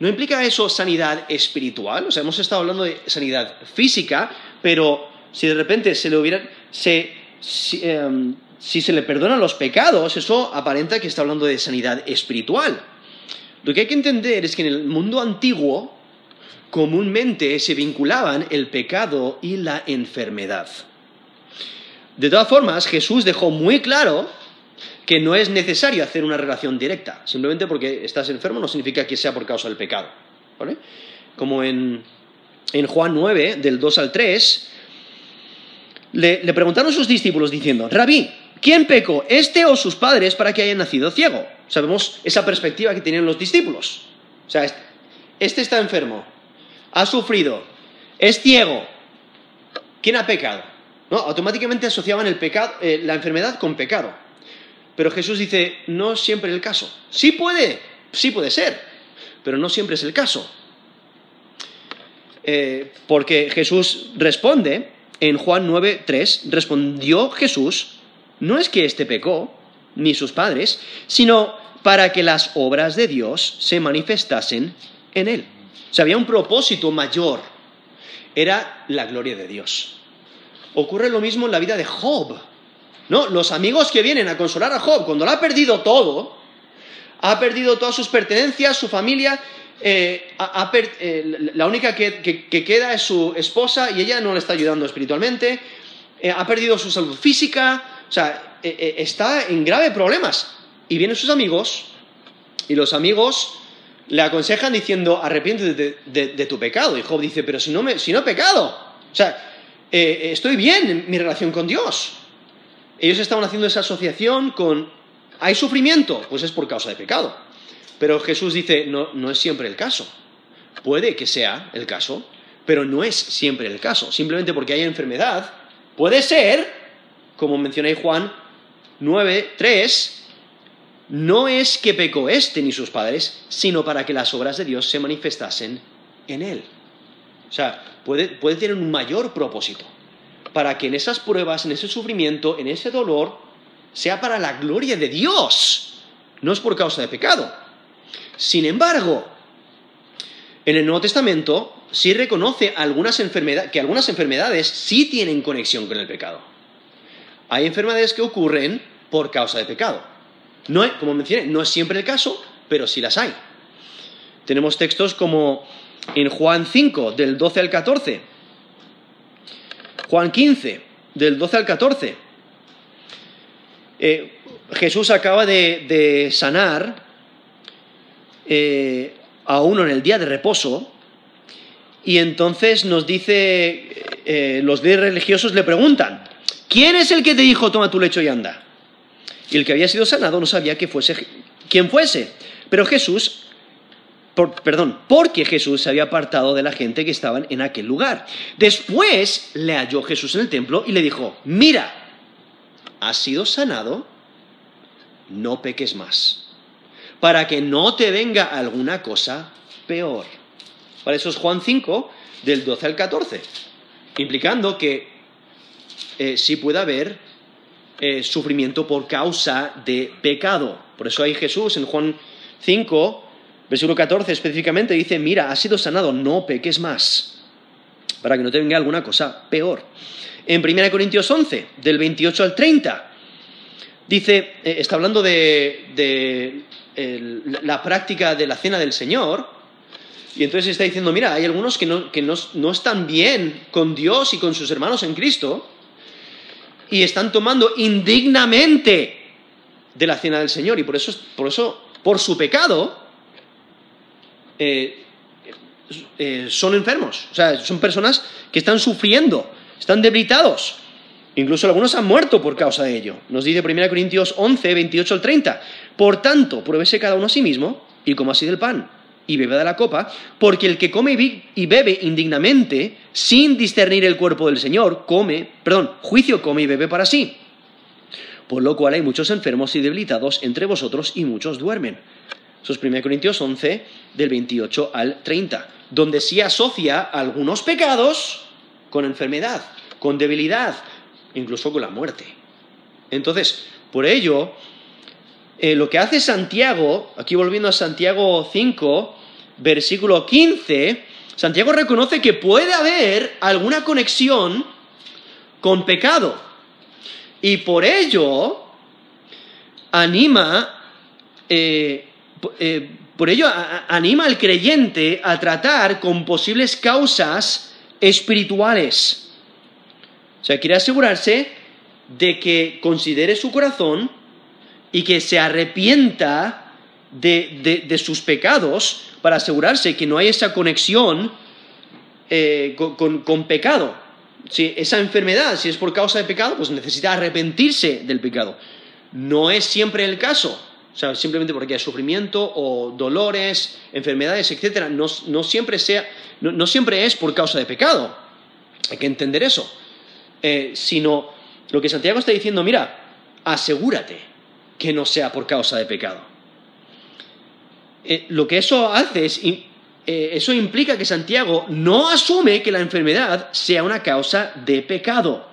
no implica eso sanidad espiritual? O sea, hemos estado hablando de sanidad física, pero si de repente se le hubiera, em, si se le perdonan los pecados, eso aparenta que está hablando de sanidad espiritual. Lo que hay que entender es que en el mundo antiguo comúnmente se vinculaban el pecado y la enfermedad. De todas formas, Jesús dejó muy claro que no es necesario hacer una relación directa. Simplemente porque estás enfermo no significa que sea por causa del pecado. Como en, Juan 9, del 2 al 3, le, preguntaron sus discípulos diciendo, Rabí, ¿quién pecó, este o sus padres, para que haya nacido ciego? Sabemos esa perspectiva que tenían los discípulos. O sea, este está enfermo, ha sufrido, es ciego. ¿Quién ha pecado? ¿No? Automáticamente asociaban el pecado, eh, la enfermedad con pecado. Pero Jesús dice, no es siempre el caso. Sí puede, sí puede ser, pero no siempre es el caso. Eh, porque Jesús responde en Juan 9:3, respondió Jesús, no es que éste pecó, ni sus padres, sino para que las obras de Dios se manifestasen en él. O sea, había un propósito mayor, era la gloria de Dios. Ocurre lo mismo en la vida de Job. ¿No? Los amigos que vienen a consolar a Job, cuando lo ha perdido todo, ha perdido todas sus pertenencias, su familia, eh, eh, la única que, queda es su esposa y ella no le está ayudando espiritualmente, eh, ha perdido su salud física, o sea, está en graves problemas. Y vienen sus amigos y los amigos le aconsejan diciendo, arrepiéntete de, tu pecado. Y Job dice, pero si no, me, si no he pecado. O sea, eh, estoy bien en mi relación con Dios. Ellos estaban haciendo esa asociación con, ¿hay sufrimiento? Pues es por causa de pecado. Pero Jesús dice, no, no es siempre el caso. Puede que sea el caso, pero no es siempre el caso. Simplemente porque hay enfermedad, puede ser, como mencioné Juan, 9.3, no es que pecó este ni sus padres, sino para que las obras de Dios se manifestasen en él. O sea, puede, puede tener un mayor propósito, para que en esas pruebas, en ese sufrimiento, en ese dolor, sea para la gloria de Dios, no es por causa de pecado. Sin embargo, en el Nuevo Testamento sí reconoce algunas que algunas enfermedades sí tienen conexión con el pecado. Hay enfermedades que ocurren por causa de pecado. No, como mencioné, no es siempre el caso, pero sí las hay. Tenemos textos como en Juan 5, del 12 al 14. Juan 15, del 12 al 14. Eh, Jesús acaba de, sanar eh, a uno en el día de reposo y entonces nos dice, eh, los líderes religiosos le preguntan, ¿quién es el que te dijo toma tu lecho y anda? Y el que había sido sanado no sabía que fuese, quién fuese. Pero Jesús, perdón, porque Jesús se había apartado de la gente que estaban en aquel lugar. Después le halló Jesús en el templo y le dijo, mira, has sido sanado, no peques más, para que no te venga alguna cosa peor. Para eso es Juan 5, del 12 al 14, implicando que eh, sí puede haber eh, sufrimiento por causa de pecado. Por eso hay Jesús en Juan 5, versículo 14 específicamente, dice, mira, has sido sanado, no peques más, para que no te venga alguna cosa peor. En 1 Corintios 11, del 28 al 30, dice, eh, está hablando de, la práctica de la cena del Señor, y entonces está diciendo, mira, hay algunos que, no, están bien con Dios y con sus hermanos en Cristo y están tomando indignamente de la cena del Señor y por eso, por, eso, por su pecado, eh, eh, son enfermos. O sea, son personas que están sufriendo, están debilitados. Incluso algunos han muerto por causa de ello. Nos dice 1 Corintios 11, 28 al 30. Por tanto, pruébese cada uno a sí mismo y coma así del pan y beba de la copa, porque el que come y bebe indignamente, sin discernir el cuerpo del Señor, come, perdón, juicio come y bebe para sí. Por lo cual hay muchos enfermos y debilitados entre vosotros y muchos duermen. Eso es 1 Corintios 11, del 28 al 30, donde sí asocia algunos pecados con enfermedad, con debilidad, incluso con la muerte. Entonces, por ello, eh, lo que hace Santiago, aquí volviendo a Santiago 5, versículo 15, Santiago reconoce que puede haber alguna conexión con pecado. Y por ello anima, eh, eh, por ello anima al creyente a tratar con posibles causas espirituales. O sea, quiere asegurarse de que considere su corazón y que se arrepienta de, sus pecados para asegurarse que no hay esa conexión eh, con, pecado. Si esa enfermedad, si es por causa de pecado, pues necesita arrepentirse del pecado. No es siempre el caso. O sea, simplemente porque hay sufrimiento o dolores, enfermedades, etc. No, siempre, sea, no, siempre es por causa de pecado. Hay que entender eso. Eh, sino lo que Santiago está diciendo, mira, asegúrate que no sea por causa de pecado. Eh, lo que eso hace es, eh, eso implica que Santiago no asume que la enfermedad sea una causa de pecado.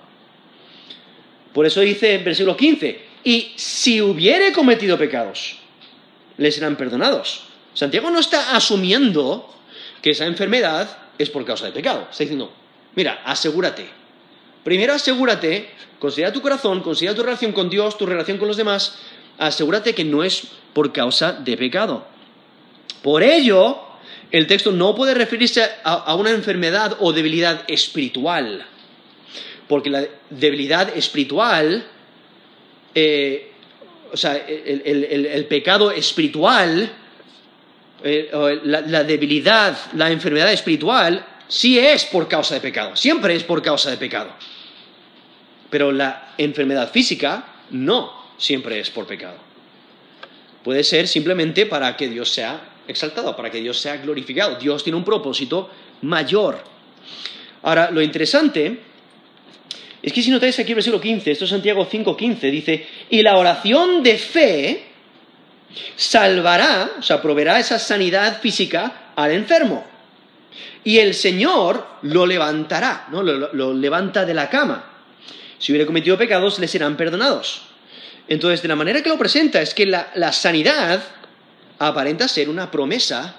Por eso dice en versículo 15, y si hubiere cometido pecados, le serán perdonados. Santiago no está asumiendo que esa enfermedad es por causa de pecado. Está diciendo, mira, asegúrate. Primero asegúrate, considera tu corazón, considera tu relación con Dios, tu relación con los demás, asegúrate que no es por causa de pecado. Por ello, el texto no puede referirse a, una enfermedad o debilidad espiritual, porque la debilidad espiritual, eh, o sea, el, pecado espiritual, eh, la debilidad, la enfermedad espiritual, sí es por causa de pecado, siempre es por causa de pecado. Pero la enfermedad física no siempre es por pecado. Puede ser simplemente para que Dios sea exaltado, para que Dios sea glorificado. Dios tiene un propósito mayor. Ahora, lo interesante es que si notáis aquí el versículo 15, esto es Santiago 5:15, dice, y la oración de fe salvará, o sea, proveerá esa sanidad física al enfermo. Y el Señor lo levantará, ¿no? Lo, lo levanta de la cama. Si hubiera cometido pecados, le serán perdonados. Entonces, de la manera que lo presenta es que la, sanidad aparenta ser una promesa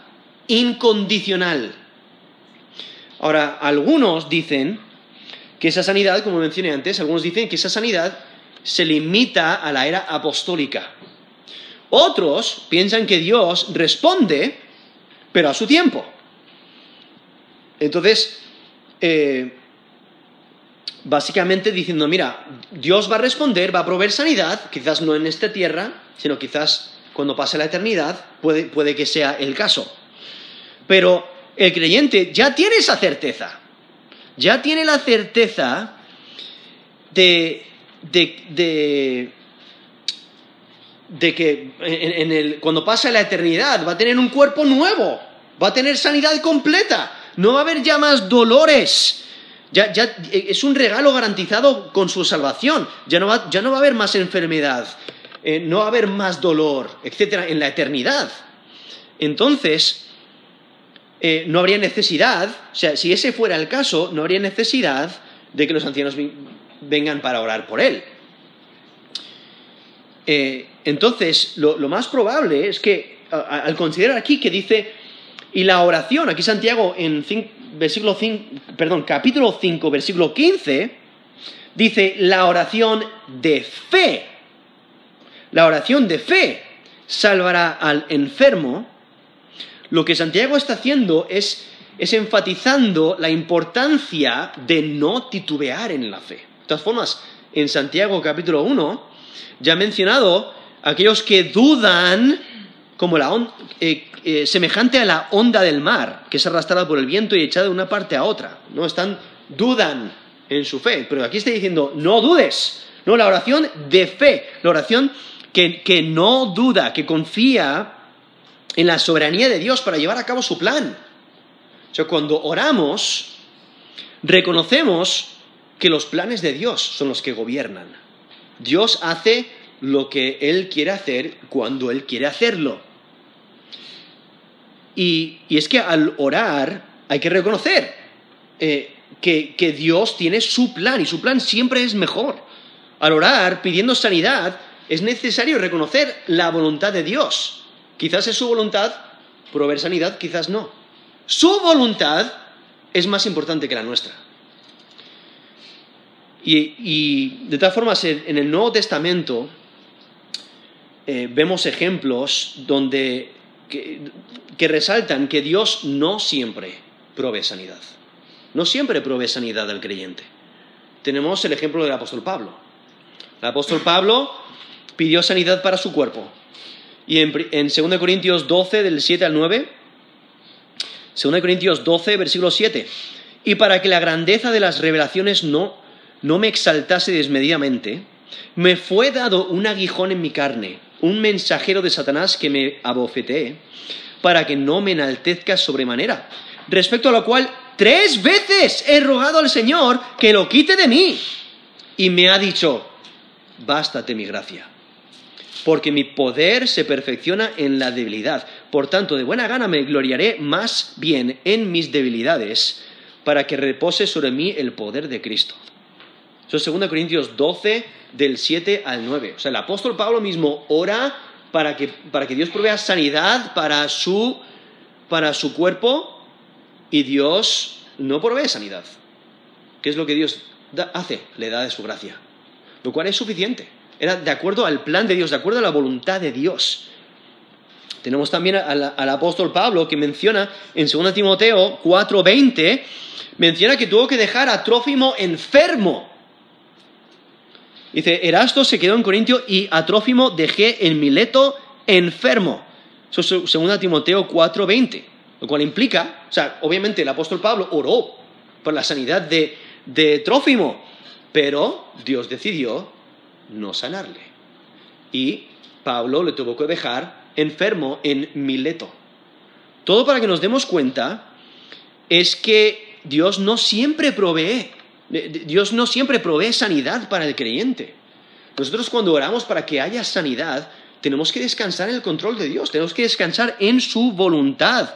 incondicional. Ahora, algunos dicen que esa sanidad, como mencioné antes, algunos dicen que esa sanidad se limita a la era apostólica. Otros piensan que Dios responde, pero a su tiempo. Entonces, eh, básicamente diciendo, mira, Dios va a responder, va a proveer sanidad, quizás no en esta tierra, sino quizás cuando pase la eternidad, puede, puede que sea el caso. Pero el creyente ya tiene esa certeza, ya tiene la certeza de, de, de, que en, el, cuando pase la eternidad va a tener un cuerpo nuevo, va a tener sanidad completa, no va a haber ya más dolores, ya, ya, es un regalo garantizado con su salvación. Ya no va, ya no va a haber más enfermedad, eh, no va a haber más dolor, etcétera, en la eternidad. Entonces, eh, no habría necesidad, o sea, si ese fuera el caso, no habría necesidad de que los ancianos vengan para orar por él. Eh, entonces, lo, más probable es que, al considerar aquí que dice, y la oración, aquí Santiago en versículo 5, perdón, capítulo 5, versículo 15, dice la oración de fe. La oración de fe salvará al enfermo. Lo que Santiago está haciendo es, es enfatizando la importancia de no titubear en la fe. De todas formas, en Santiago capítulo 1 ya ha mencionado aquellos que dudan como la eh, eh, semejante a la onda del mar, que es arrastrada por el viento y echada de una parte a otra. No están, dudan en su fe. Pero aquí está diciendo, no dudes. No, la oración de fe, la oración que, que no duda, que confía en la soberanía de Dios para llevar a cabo su plan. O sea, cuando oramos, reconocemos que los planes de Dios son los que gobiernan. Dios hace lo que Él quiere hacer cuando Él quiere hacerlo. Y, es que al orar hay que reconocer eh, que, Dios tiene su plan y su plan siempre es mejor. Al orar pidiendo sanidad es necesario reconocer la voluntad de Dios. Quizás es su voluntad proveer sanidad, quizás no. Su voluntad es más importante que la nuestra. Y, de todas formas, en, el Nuevo Testamento eh, vemos ejemplos donde que, resaltan que Dios no siempre provee sanidad. No siempre provee sanidad al creyente. Tenemos el ejemplo del apóstol Pablo. El apóstol Pablo pidió sanidad para su cuerpo. Y en, en 2 Corintios 12, del 7 al 9, 2 Corintios 12, versículo 7, y para que la grandeza de las revelaciones no, no me exaltase desmedidamente, me fue dado un aguijón en mi carne un mensajero de Satanás que me abofetee, para que no me enaltezca sobremanera. Respecto a lo cual, tres veces he rogado al Señor que lo quite de mí. Y me ha dicho, bástate mi gracia, porque mi poder se perfecciona en la debilidad. Por tanto, de buena gana me gloriaré más bien en mis debilidades, para que repose sobre mí el poder de Cristo. Eso es 2 Corintios 12, del 7 al 9. O sea, el apóstol Pablo mismo ora para que, para que Dios provea sanidad para su, para su cuerpo y Dios no provee sanidad. ¿Qué es lo que Dios hace? Le da de su gracia. Lo cual es suficiente. Era de acuerdo al plan de Dios, de acuerdo a la voluntad de Dios. Tenemos también al, apóstol Pablo que menciona en 2 Timoteo 4:20, menciona que tuvo que dejar a Trófimo enfermo Dice, Erasto se quedó en Corintio y a Trófimo dejé en Mileto enfermo. Eso es 2 Timoteo 4:20. Lo cual implica, o sea, obviamente el apóstol Pablo oró por la sanidad de, de Trófimo, pero Dios decidió no sanarle. Y Pablo le tuvo que dejar enfermo en Mileto. Todo para que nos demos cuenta es que Dios no siempre provee Dios no siempre provee sanidad para el creyente. Nosotros cuando oramos para que haya sanidad, tenemos que descansar en el control de Dios, tenemos que descansar en su voluntad.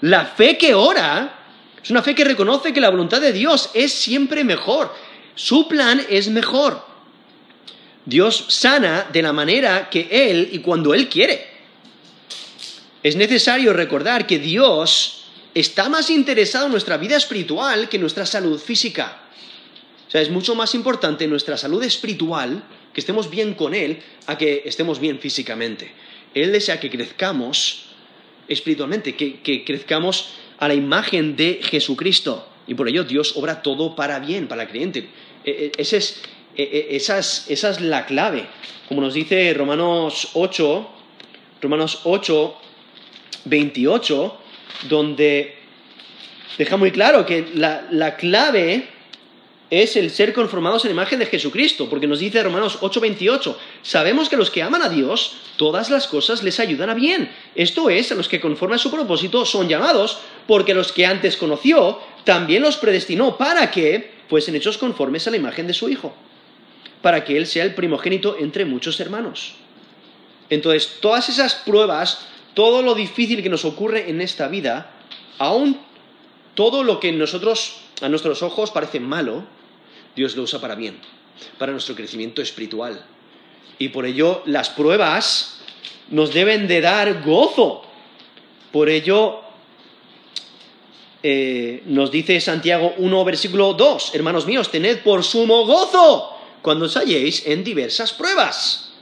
La fe que ora es una fe que reconoce que la voluntad de Dios es siempre mejor. Su plan es mejor. Dios sana de la manera que Él y cuando Él quiere. Es necesario recordar que Dios está más interesado en nuestra vida espiritual que en nuestra salud física. O sea, es mucho más importante nuestra salud espiritual, que estemos bien con Él, a que estemos bien físicamente. Él desea que crezcamos espiritualmente, que, que crezcamos a la imagen de Jesucristo. Y por ello Dios obra todo para bien, para el creyente. E, e, ese es, esa, es, esa es la clave. Como nos dice Romanos 8, Romanos 8, 28, donde deja muy claro que la, la clave es el ser conformados en la imagen de Jesucristo, porque nos dice Romanos 8:28, sabemos que los que aman a Dios, todas las cosas les ayudan a bien. Esto es, a los que conforme a su propósito son llamados, porque los que antes conoció, también los predestinó para que fuesen hechos conformes a la imagen de su Hijo, para que Él sea el primogénito entre muchos hermanos. Entonces, todas esas pruebas, todo lo difícil que nos ocurre en esta vida, aún todo lo que nosotros, a nuestros ojos parece malo, Dios lo usa para bien, para nuestro crecimiento espiritual. Y por ello las pruebas nos deben de dar gozo. Por ello eh, nos dice Santiago 1, versículo 2, hermanos míos, tened por sumo gozo cuando os halléis en diversas pruebas.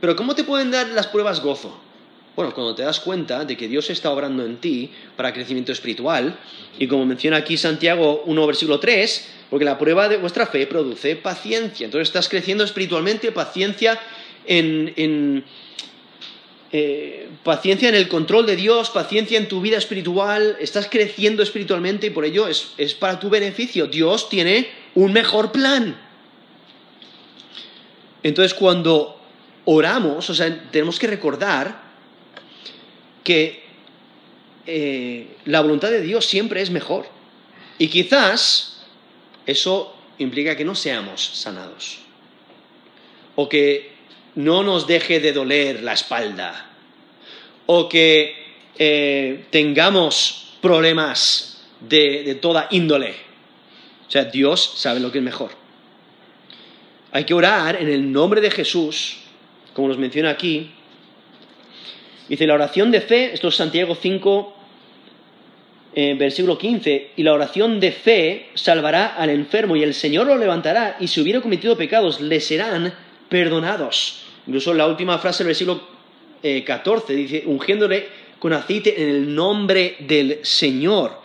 Pero ¿cómo te pueden dar las pruebas gozo? Bueno, cuando te das cuenta de que Dios está obrando en ti para crecimiento espiritual, y como menciona aquí Santiago 1, versículo 3, porque la prueba de vuestra fe produce paciencia. Entonces estás creciendo espiritualmente, paciencia en, eh, paciencia en el control de Dios, paciencia en tu vida espiritual, estás creciendo espiritualmente y por ello es, es para tu beneficio. Dios tiene un mejor plan. Entonces cuando oramos, o sea, tenemos que recordar que eh, la voluntad de Dios siempre es mejor. Y quizás eso implica que no seamos sanados. O que no nos deje de doler la espalda. O que eh, tengamos problemas de, de toda índole. O sea, Dios sabe lo que es mejor. Hay que orar en el nombre de Jesús, como nos menciona aquí, Dice, la oración de fe, esto es Santiago 5, eh, versículo 15, y la oración de fe salvará al enfermo y el Señor lo levantará y si hubiera cometido pecados le serán perdonados. Incluso la última frase del versículo 14 eh, dice, ungiéndole con aceite en el nombre del Señor.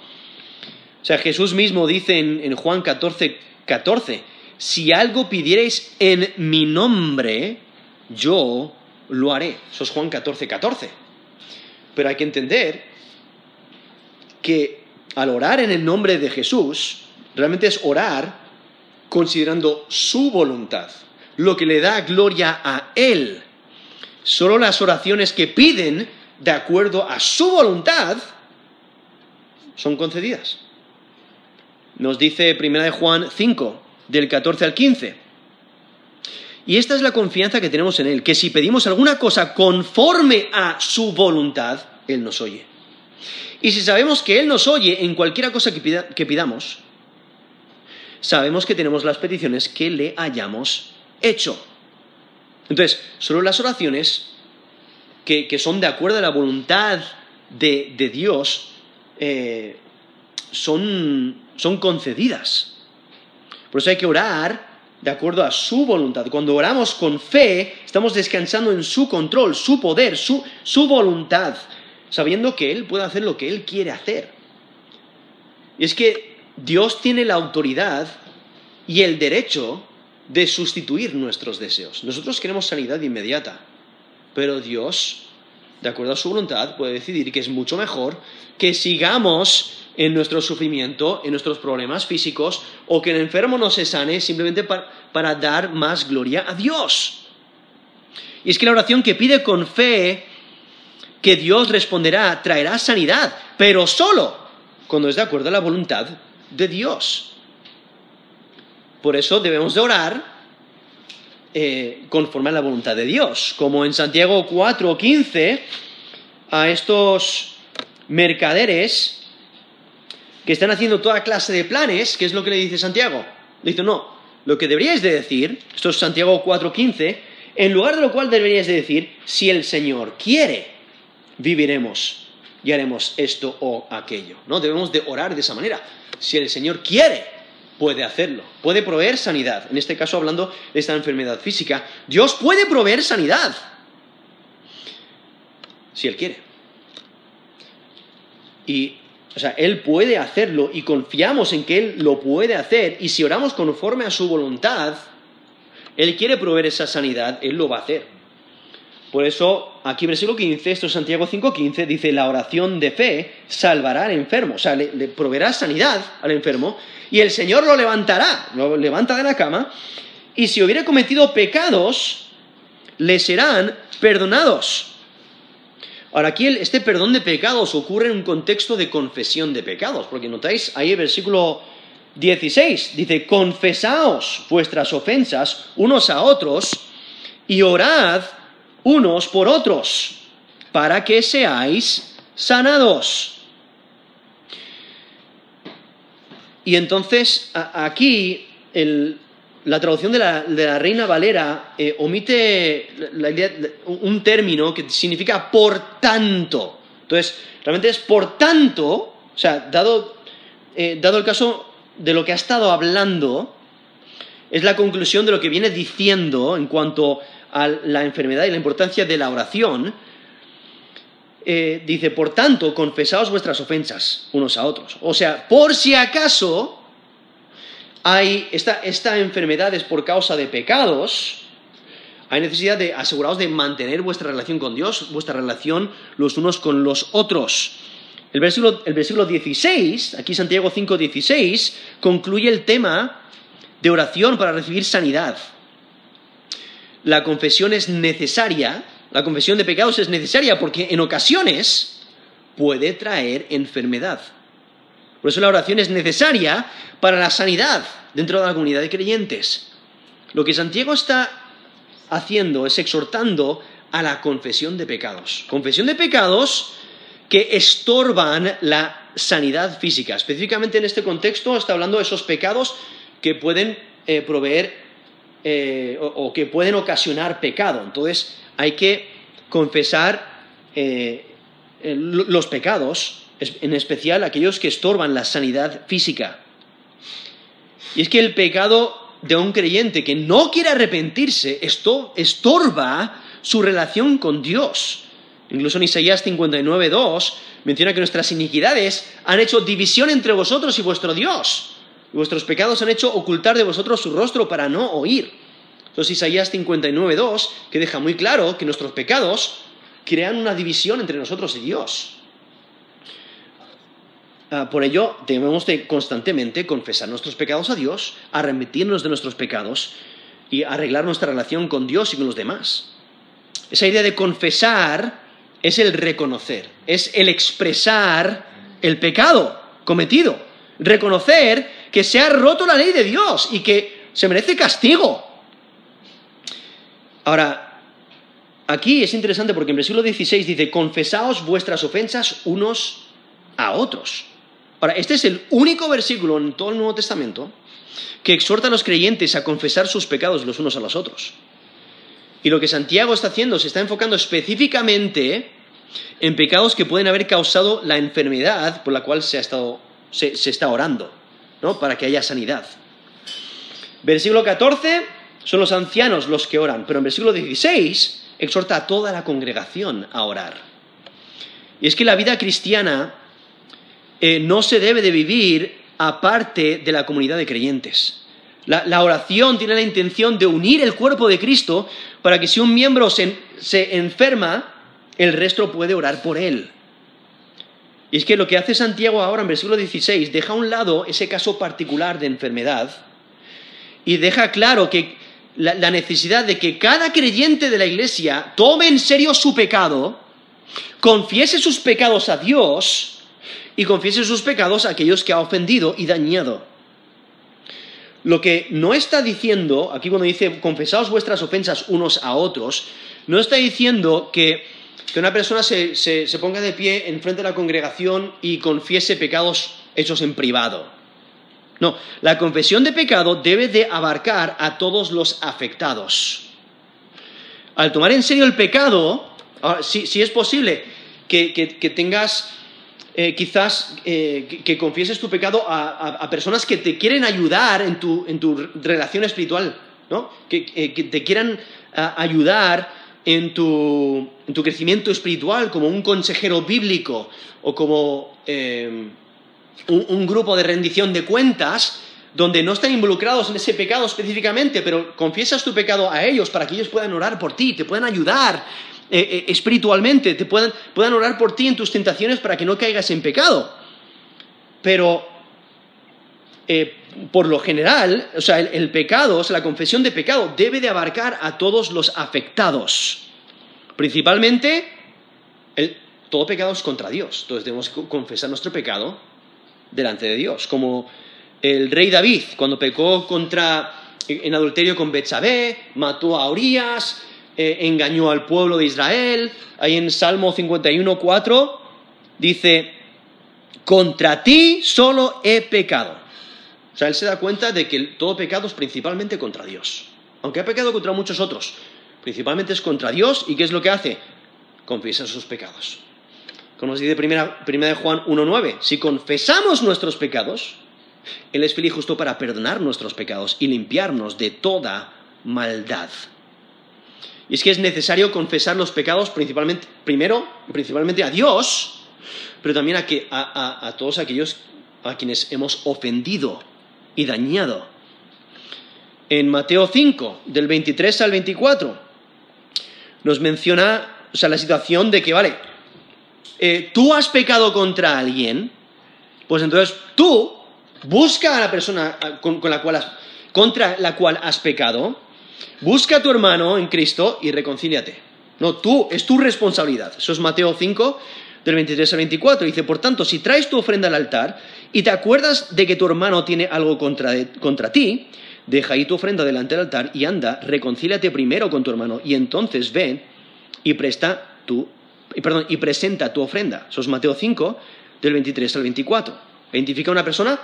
O sea, Jesús mismo dice en, en Juan 14, 14, si algo pidierais en mi nombre, yo lo haré. Eso es Juan 14, 14. Pero hay que entender que al orar en el nombre de Jesús, realmente es orar considerando su voluntad, lo que le da gloria a Él. Solo las oraciones que piden de acuerdo a su voluntad son concedidas. Nos dice 1 Juan 5, del 14 al 15. Y esta es la confianza que tenemos en Él, que si pedimos alguna cosa conforme a su voluntad, Él nos oye. Y si sabemos que Él nos oye en cualquier cosa que, pidamos, sabemos que tenemos las peticiones que le hayamos hecho. Entonces, solo las oraciones que, son de acuerdo a la voluntad de, Dios eh, son, son concedidas. Por eso hay que orar de acuerdo a su voluntad. Cuando oramos con fe, estamos descansando en su control, su poder, su, su voluntad, sabiendo que Él puede hacer lo que Él quiere hacer. Y es que Dios tiene la autoridad y el derecho de sustituir nuestros deseos. Nosotros queremos sanidad inmediata, pero Dios, de acuerdo a su voluntad, puede decidir que es mucho mejor que sigamos en nuestro sufrimiento, en nuestros problemas físicos, o que el enfermo no se sane simplemente para, dar más gloria a Dios. Y es que la oración que pide con fe que Dios responderá traerá sanidad, pero solo cuando es de acuerdo a la voluntad de Dios. Por eso debemos de orar eh, conforme a la voluntad de Dios, como en Santiago 4:15 a estos mercaderes que están haciendo toda clase de planes, ¿qué es lo que le dice Santiago? Le dice, no, lo que deberíais de decir, esto es Santiago 4.15, en lugar de lo cual deberíais de decir, si el Señor quiere, viviremos y haremos esto o aquello. ¿no? Debemos de orar de esa manera. Si el Señor quiere, puede hacerlo. Puede proveer sanidad. En este caso, hablando de esta enfermedad física, Dios puede proveer sanidad. si Él quiere. Y, o sea, Él puede hacerlo y confiamos en que Él lo puede hacer. Y si oramos conforme a su voluntad, Él quiere proveer esa sanidad, Él lo va a hacer. Por eso, aquí versículo 15, esto es Santiago 5.15, dice, la oración de fe salvará al enfermo, o sea, le, le, proveerá sanidad al enfermo, y el Señor lo levantará, lo levanta de la cama, y si hubiera cometido pecados, le serán perdonados. Ahora, aquí este perdón de pecados ocurre en un contexto de confesión de pecados, porque notáis ahí el versículo 16, dice, confesaos vuestras ofensas unos a otros y orad unos por otros, para que seáis sanados. Y entonces aquí la traducción de la, Reina Valera eh, omite un término que significa por tanto. Entonces, realmente es por tanto, o sea, dado, eh, dado el caso de lo que ha estado hablando, es la conclusión de lo que viene diciendo en cuanto a la enfermedad y la importancia de la oración, eh, dice, por tanto, confesaos vuestras ofensas unos a otros. O sea, por si acaso hay esta, esta enfermedad es por causa de pecados, hay necesidad de aseguraros de mantener vuestra relación con Dios, vuestra relación los unos con los otros. El versículo, el versículo 16, aquí Santiago 5, 16, concluye el tema de oración para recibir sanidad la confesión es necesaria, la confesión de pecados es necesaria porque en ocasiones puede traer enfermedad. Por eso la oración es necesaria para la sanidad dentro de la comunidad de creyentes. Lo que Santiago está haciendo es exhortando a la confesión de pecados. Confesión de pecados que estorban la sanidad física. Específicamente en este contexto está hablando de esos pecados que pueden eh, proveer eh, o, que pueden ocasionar pecado. Entonces hay que confesar eh, los pecados, en especial aquellos que estorban la sanidad física. Y es que el pecado de un creyente que no quiere arrepentirse esto estorba su relación con Dios. Incluso en Isaías 59.2 menciona que nuestras iniquidades han hecho división entre vosotros y vuestro Dios. Vuestros pecados han hecho ocultar de vosotros su rostro para no oír. Entonces Isaías 59.2, que deja muy claro que nuestros pecados crean una división entre nosotros y Dios. Ah, por ello, debemos de constantemente confesar nuestros pecados a Dios, arremetirnos de nuestros pecados y arreglar nuestra relación con Dios y con los demás. Esa idea de confesar es el reconocer, es el expresar el pecado cometido, reconocer que se ha roto la ley de Dios y que se merece castigo. Ahora, aquí es interesante porque en versículo 16 dice, confesaos vuestras ofensas unos a otros. Ahora, este es el único versículo en todo el Nuevo Testamento que exhorta a los creyentes a confesar sus pecados los unos a los otros. Y lo que Santiago está haciendo se está enfocando específicamente en pecados que pueden haber causado la enfermedad por la cual se, ha estado, se, se está orando. Para que haya sanidad. Versículo 14, son los ancianos los que oran, pero en versículo 16 exhorta a toda la congregación a orar. Y es que la vida cristiana eh, no se debe de vivir aparte de la comunidad de creyentes. La, oración tiene la intención de unir el cuerpo de Cristo para que si un miembro se enferma, el resto puede orar por él. Y es que lo que hace Santiago ahora en versículo 16 deja a un lado ese caso particular de enfermedad y deja claro que la, necesidad de que cada creyente de la iglesia tome en serio su pecado, confiese sus pecados a Dios y confiese sus pecados a aquellos que ha ofendido y dañado. Lo que no está diciendo, aquí cuando dice confesaos vuestras ofensas unos a otros, no está diciendo que que una persona se, ponga de pie en frente de la congregación y confiese pecados hechos en privado. No, la confesión de pecado debe de abarcar a todos los afectados. Al tomar en serio el pecado, si, es posible que, tengas eh, quizás eh, que, confieses tu pecado a, personas que te quieren ayudar en tu, relación espiritual, ¿no? que, eh, te quieran ayudar en tu, en tu crecimiento espiritual como un consejero bíblico o como eh, un, grupo de rendición de cuentas, donde no están involucrados en ese pecado específicamente, pero confiesas tu pecado a ellos para que ellos puedan orar por ti, te puedan ayudar eh, eh, espiritualmente, te puedan, puedan orar por ti en tus tentaciones para que no caigas en pecado. Pero por lo general, o sea, el, pecado, o sea, la confesión de pecado debe de abarcar a todos los afectados. Principalmente, el- todo pecado es contra Dios. Entonces debemos co- confesar nuestro pecado delante de Dios. Como el rey David, cuando pecó contra, en adulterio con Betsabé, mató a Urias, eh, engañó al pueblo de Israel. Ahí en Salmo 51, 4 dice, contra ti solo he pecado. O sea, él se da cuenta de que todo pecado es principalmente contra Dios. Aunque ha pecado contra muchos otros, principalmente es contra Dios. ¿Y qué es lo que hace? Confiesa sus pecados. Como nos dice primera, primera de Juan 1.9, si confesamos nuestros pecados, Él es fiel y justo para perdonar nuestros pecados y limpiarnos de toda maldad. Y es que es necesario confesar los pecados principalmente, primero, principalmente a Dios, pero también a, que, a- a todos aquellos a quienes hemos ofendido y dañado. En Mateo 5, del 23 al 24, nos menciona o sea, la situación de que, vale, eh, tú has pecado contra alguien, pues entonces tú busca a la persona con, con la cual has- contra la cual has pecado, busca a tu hermano en Cristo y reconcíliate. No, tú, es tu responsabilidad. Eso es Mateo 5, del 23 al 24. Dice, por tanto, si traes tu ofrenda al altar y te acuerdas de que tu hermano tiene algo contra, contra ti, deja ahí tu ofrenda delante del altar y anda, reconcíliate primero con tu hermano y entonces ven y presta tu, perdón, y presenta tu ofrenda. Eso es Mateo 5, del 23 al 24. Identifica a una persona,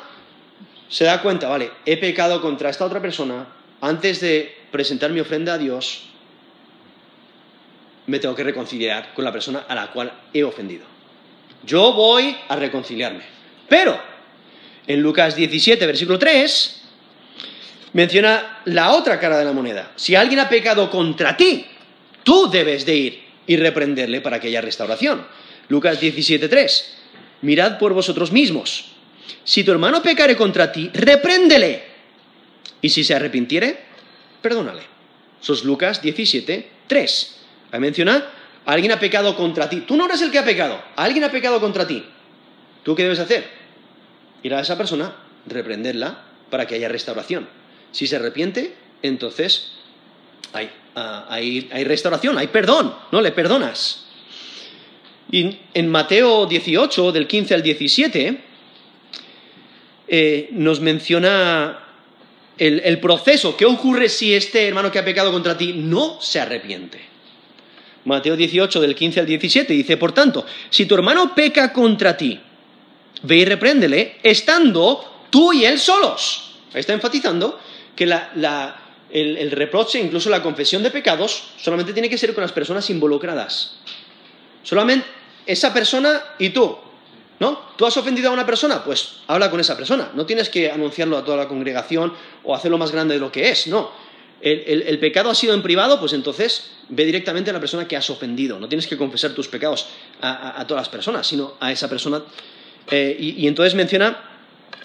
se da cuenta, vale, he pecado contra esta otra persona, antes de presentar mi ofrenda a Dios, me tengo que reconciliar con la persona a la cual he ofendido. Yo voy a reconciliarme. Pero, en Lucas 17, versículo 3, menciona la otra cara de la moneda. Si alguien ha pecado contra ti, tú debes de ir y reprenderle para que haya restauración. Lucas 17:3. Mirad por vosotros mismos. Si tu hermano pecare contra ti, repréndele. Y si se arrepintiere, perdónale. Eso es Lucas 17:3. Ahí menciona, alguien ha pecado contra ti. Tú no eres el que ha pecado. Alguien ha pecado contra ti. ¿Tú qué debes hacer? Ir a esa persona, reprenderla para que haya restauración. Si se arrepiente, entonces hay, ah, hay- restauración, hay perdón, no le perdonas. Y en Mateo 18, del 15 al 17, eh, nos menciona el, el proceso. ¿Qué ocurre si este hermano que ha pecado contra ti no se arrepiente? Mateo 18, del 15 al 17, dice, por tanto, si tu hermano peca contra ti, ve y repréndele, estando tú y él solos. Ahí está enfatizando que el, reproche, incluso la confesión de pecados, solamente tiene que ser con las personas involucradas. Solamente esa persona y tú. ¿No? ¿Tú has ofendido a una persona? Pues habla con esa persona. No tienes que anunciarlo a toda la congregación o hacerlo más grande de lo que es. No. El, pecado ha sido en privado, pues entonces ve directamente a la persona que has ofendido. No tienes que confesar tus pecados a todas las personas, sino a esa persona. Eh, y, entonces menciona,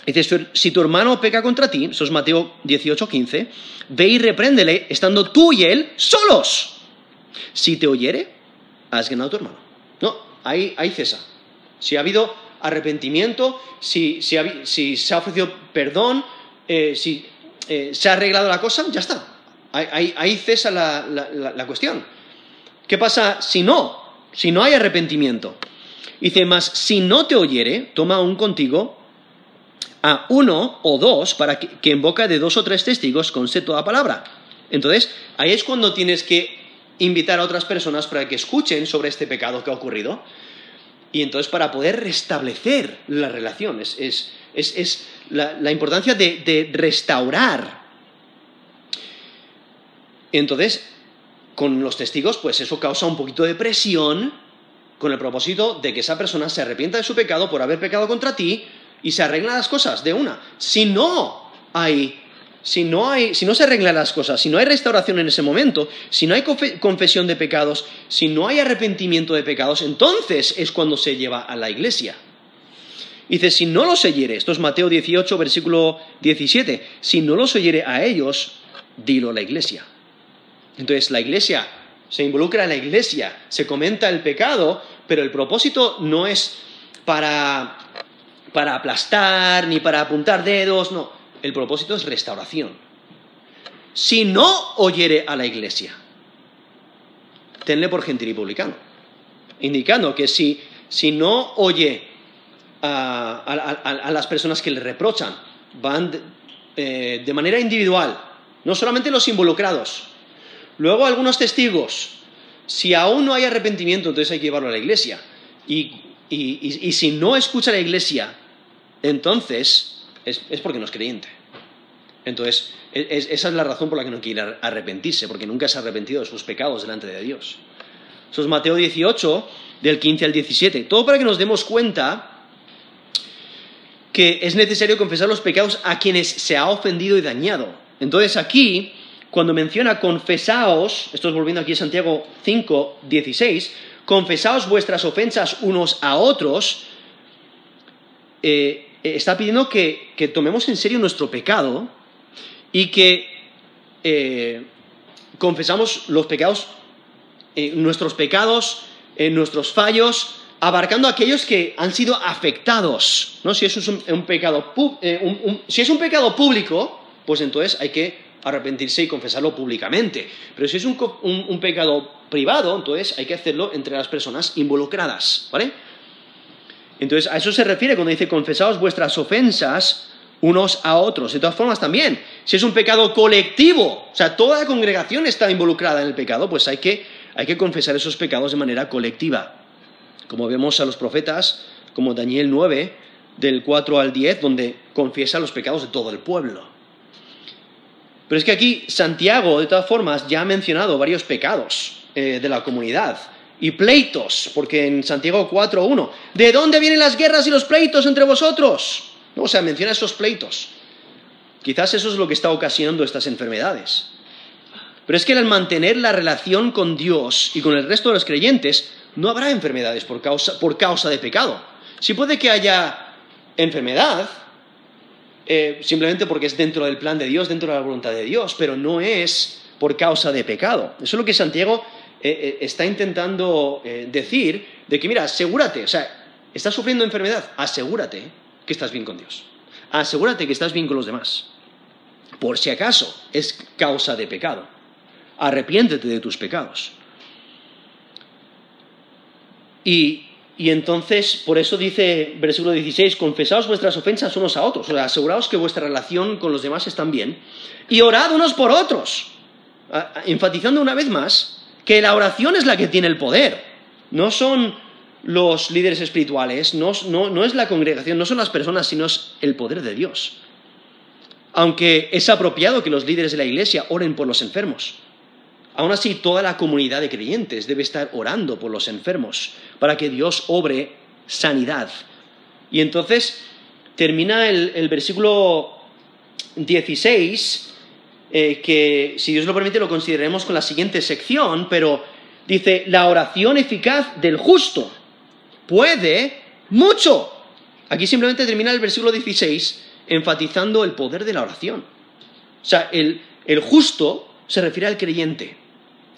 dice, "Si- tu hermano peca contra ti, eso es Mateo 18, 15, ve y repréndele estando tú y él solos. Si te oyere, has ganado tu hermano. No, ahí, ahí cesa. Si ha habido arrepentimiento, si, si, ha si se ha ofrecido perdón, eh, si eh, se ha arreglado la cosa, ya está. Ahí, ahí- cesa la- la cuestión. ¿Qué pasa si no? Si no hay arrepentimiento. Dice, más si no te oyere, toma aún contigo a uno o dos para que, que en boca de dos o tres testigos conste toda palabra. Entonces, ahí es cuando tienes que invitar a otras personas para que escuchen sobre este pecado que ha ocurrido y entonces para poder restablecer la relación. Es, es- es- es la, la importancia de, de restaurar. Entonces, con los testigos, pues eso causa un poquito de presión con el propósito de que esa persona se arrepienta de su pecado por haber pecado contra ti y se arreglan las cosas de una. Si no hay si no, hay, si no se arreglan las cosas, si no hay restauración en ese momento, si no hay confesión de pecados, si no hay arrepentimiento de pecados, entonces es cuando se lleva a la iglesia. Dice, si no los oyere, esto es Mateo 18, versículo 17, si no los oyere a ellos, dilo a la iglesia. Entonces la iglesia, se involucra la iglesia, se comenta el pecado, pero el propósito no es para, para aplastar ni para apuntar dedos, no, el propósito es restauración. Si no oyere a la iglesia, tenle por gentil y publicano, indicando que si, si no oye a, las personas que le reprochan. Van eh, de, manera individual, no solamente los involucrados. Luego algunos testigos. Si aún no hay arrepentimiento, entonces hay que llevarlo a la iglesia. Y, si no escucha la iglesia, entonces es, porque no es creyente. Entonces, esa es la razón por la que no quiere arrepentirse, porque nunca se ha arrepentido de sus pecados delante de Dios. Eso es Mateo 18, del 15 al 17. Todo para que nos demos cuenta que es necesario confesar los pecados a quienes se ha ofendido y dañado. Entonces aquí, cuando menciona confesaos, esto es volviendo aquí a Santiago 5, 16, confesaos vuestras ofensas unos a otros, eh, está pidiendo que, tomemos en serio nuestro pecado y que eh, confesamos los pecados, eh, nuestros pecados, nuestros fallos, abarcando aquellos que han sido afectados. ¿no? Si, es un, pecado, eh, si es un pecado público, pues entonces hay que arrepentirse y confesarlo públicamente. Pero si es un, pecado privado, entonces hay que hacerlo entre las personas involucradas. ¿vale? Entonces a eso se refiere cuando dice confesaos vuestras ofensas unos a otros. De todas formas también, si es un pecado colectivo, o sea, toda la congregación está involucrada en el pecado, pues hay que, hay que confesar esos pecados de manera colectiva como vemos a los profetas, como Daniel 9, del 4 al 10, donde confiesa los pecados de todo el pueblo. Pero es que aquí Santiago, de todas formas, ya ha mencionado varios pecados eh, de la comunidad y pleitos, porque en Santiago 4.1, ¿de dónde vienen las guerras y los pleitos entre vosotros? O sea, menciona esos pleitos. Quizás eso es lo que está ocasionando estas enfermedades. Pero es que al mantener la relación con Dios y con el resto de los creyentes, no habrá enfermedades por causa, de pecado. Sí puede que haya enfermedad, eh, simplemente porque es dentro del plan de Dios, dentro de la voluntad de Dios, pero no es por causa de pecado. Eso es lo que Santiago eh, eh, está intentando decir, de que mira, asegúrate, o sea, estás sufriendo enfermedad, asegúrate que estás bien con Dios. Asegúrate que estás bien con los demás. Por si acaso es causa de pecado. Arrepiéntete de tus pecados. Y, entonces, por eso dice versículo 16, confesaos vuestras ofensas unos a otros, o sea, aseguraos que vuestra relación con los demás está bien, y orad unos por otros, enfatizando una vez más que la oración es la que tiene el poder, no son los líderes espirituales, no, no es la congregación, no son las personas, sino es el poder de Dios. Aunque es apropiado que los líderes de la iglesia oren por los enfermos, Aún así, toda la comunidad de creyentes debe estar orando por los enfermos para que Dios obre sanidad. Y entonces termina el, versículo 16, eh, que si Dios lo permite lo consideraremos con la siguiente sección, pero dice, la oración eficaz del justo puede mucho. Aquí simplemente termina el versículo 16 enfatizando el poder de la oración. O sea, el justo se refiere al creyente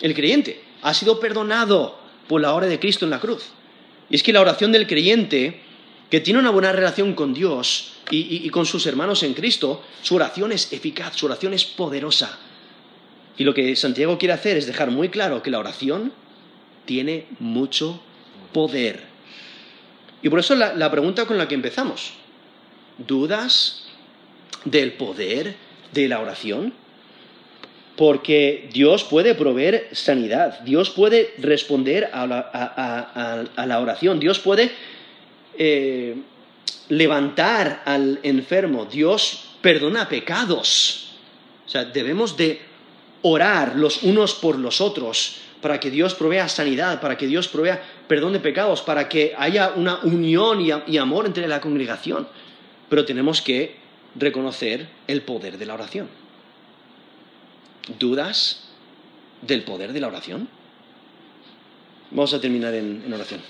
el creyente, ha sido perdonado por la obra de Cristo en la cruz. Y es que la oración del creyente, que tiene una buena relación con Dios y, con sus hermanos en Cristo, su oración es eficaz, su oración es poderosa. Y lo que Santiago quiere hacer es dejar muy claro que la oración tiene mucho poder. Y por eso la pregunta con la que empezamos, ¿dudas del poder de la oración? Porque Dios puede proveer sanidad, Dios puede responder a la, oración, Dios puede eh, levantar al enfermo, Dios perdona pecados. O sea, debemos de orar los unos por los otros para que Dios provea sanidad, para que Dios provea perdón de pecados, para que haya una unión y amor entre la congregación. Pero tenemos que reconocer el poder de la oración. ¿Dudas del poder de la oración? Vamos a terminar en, oración.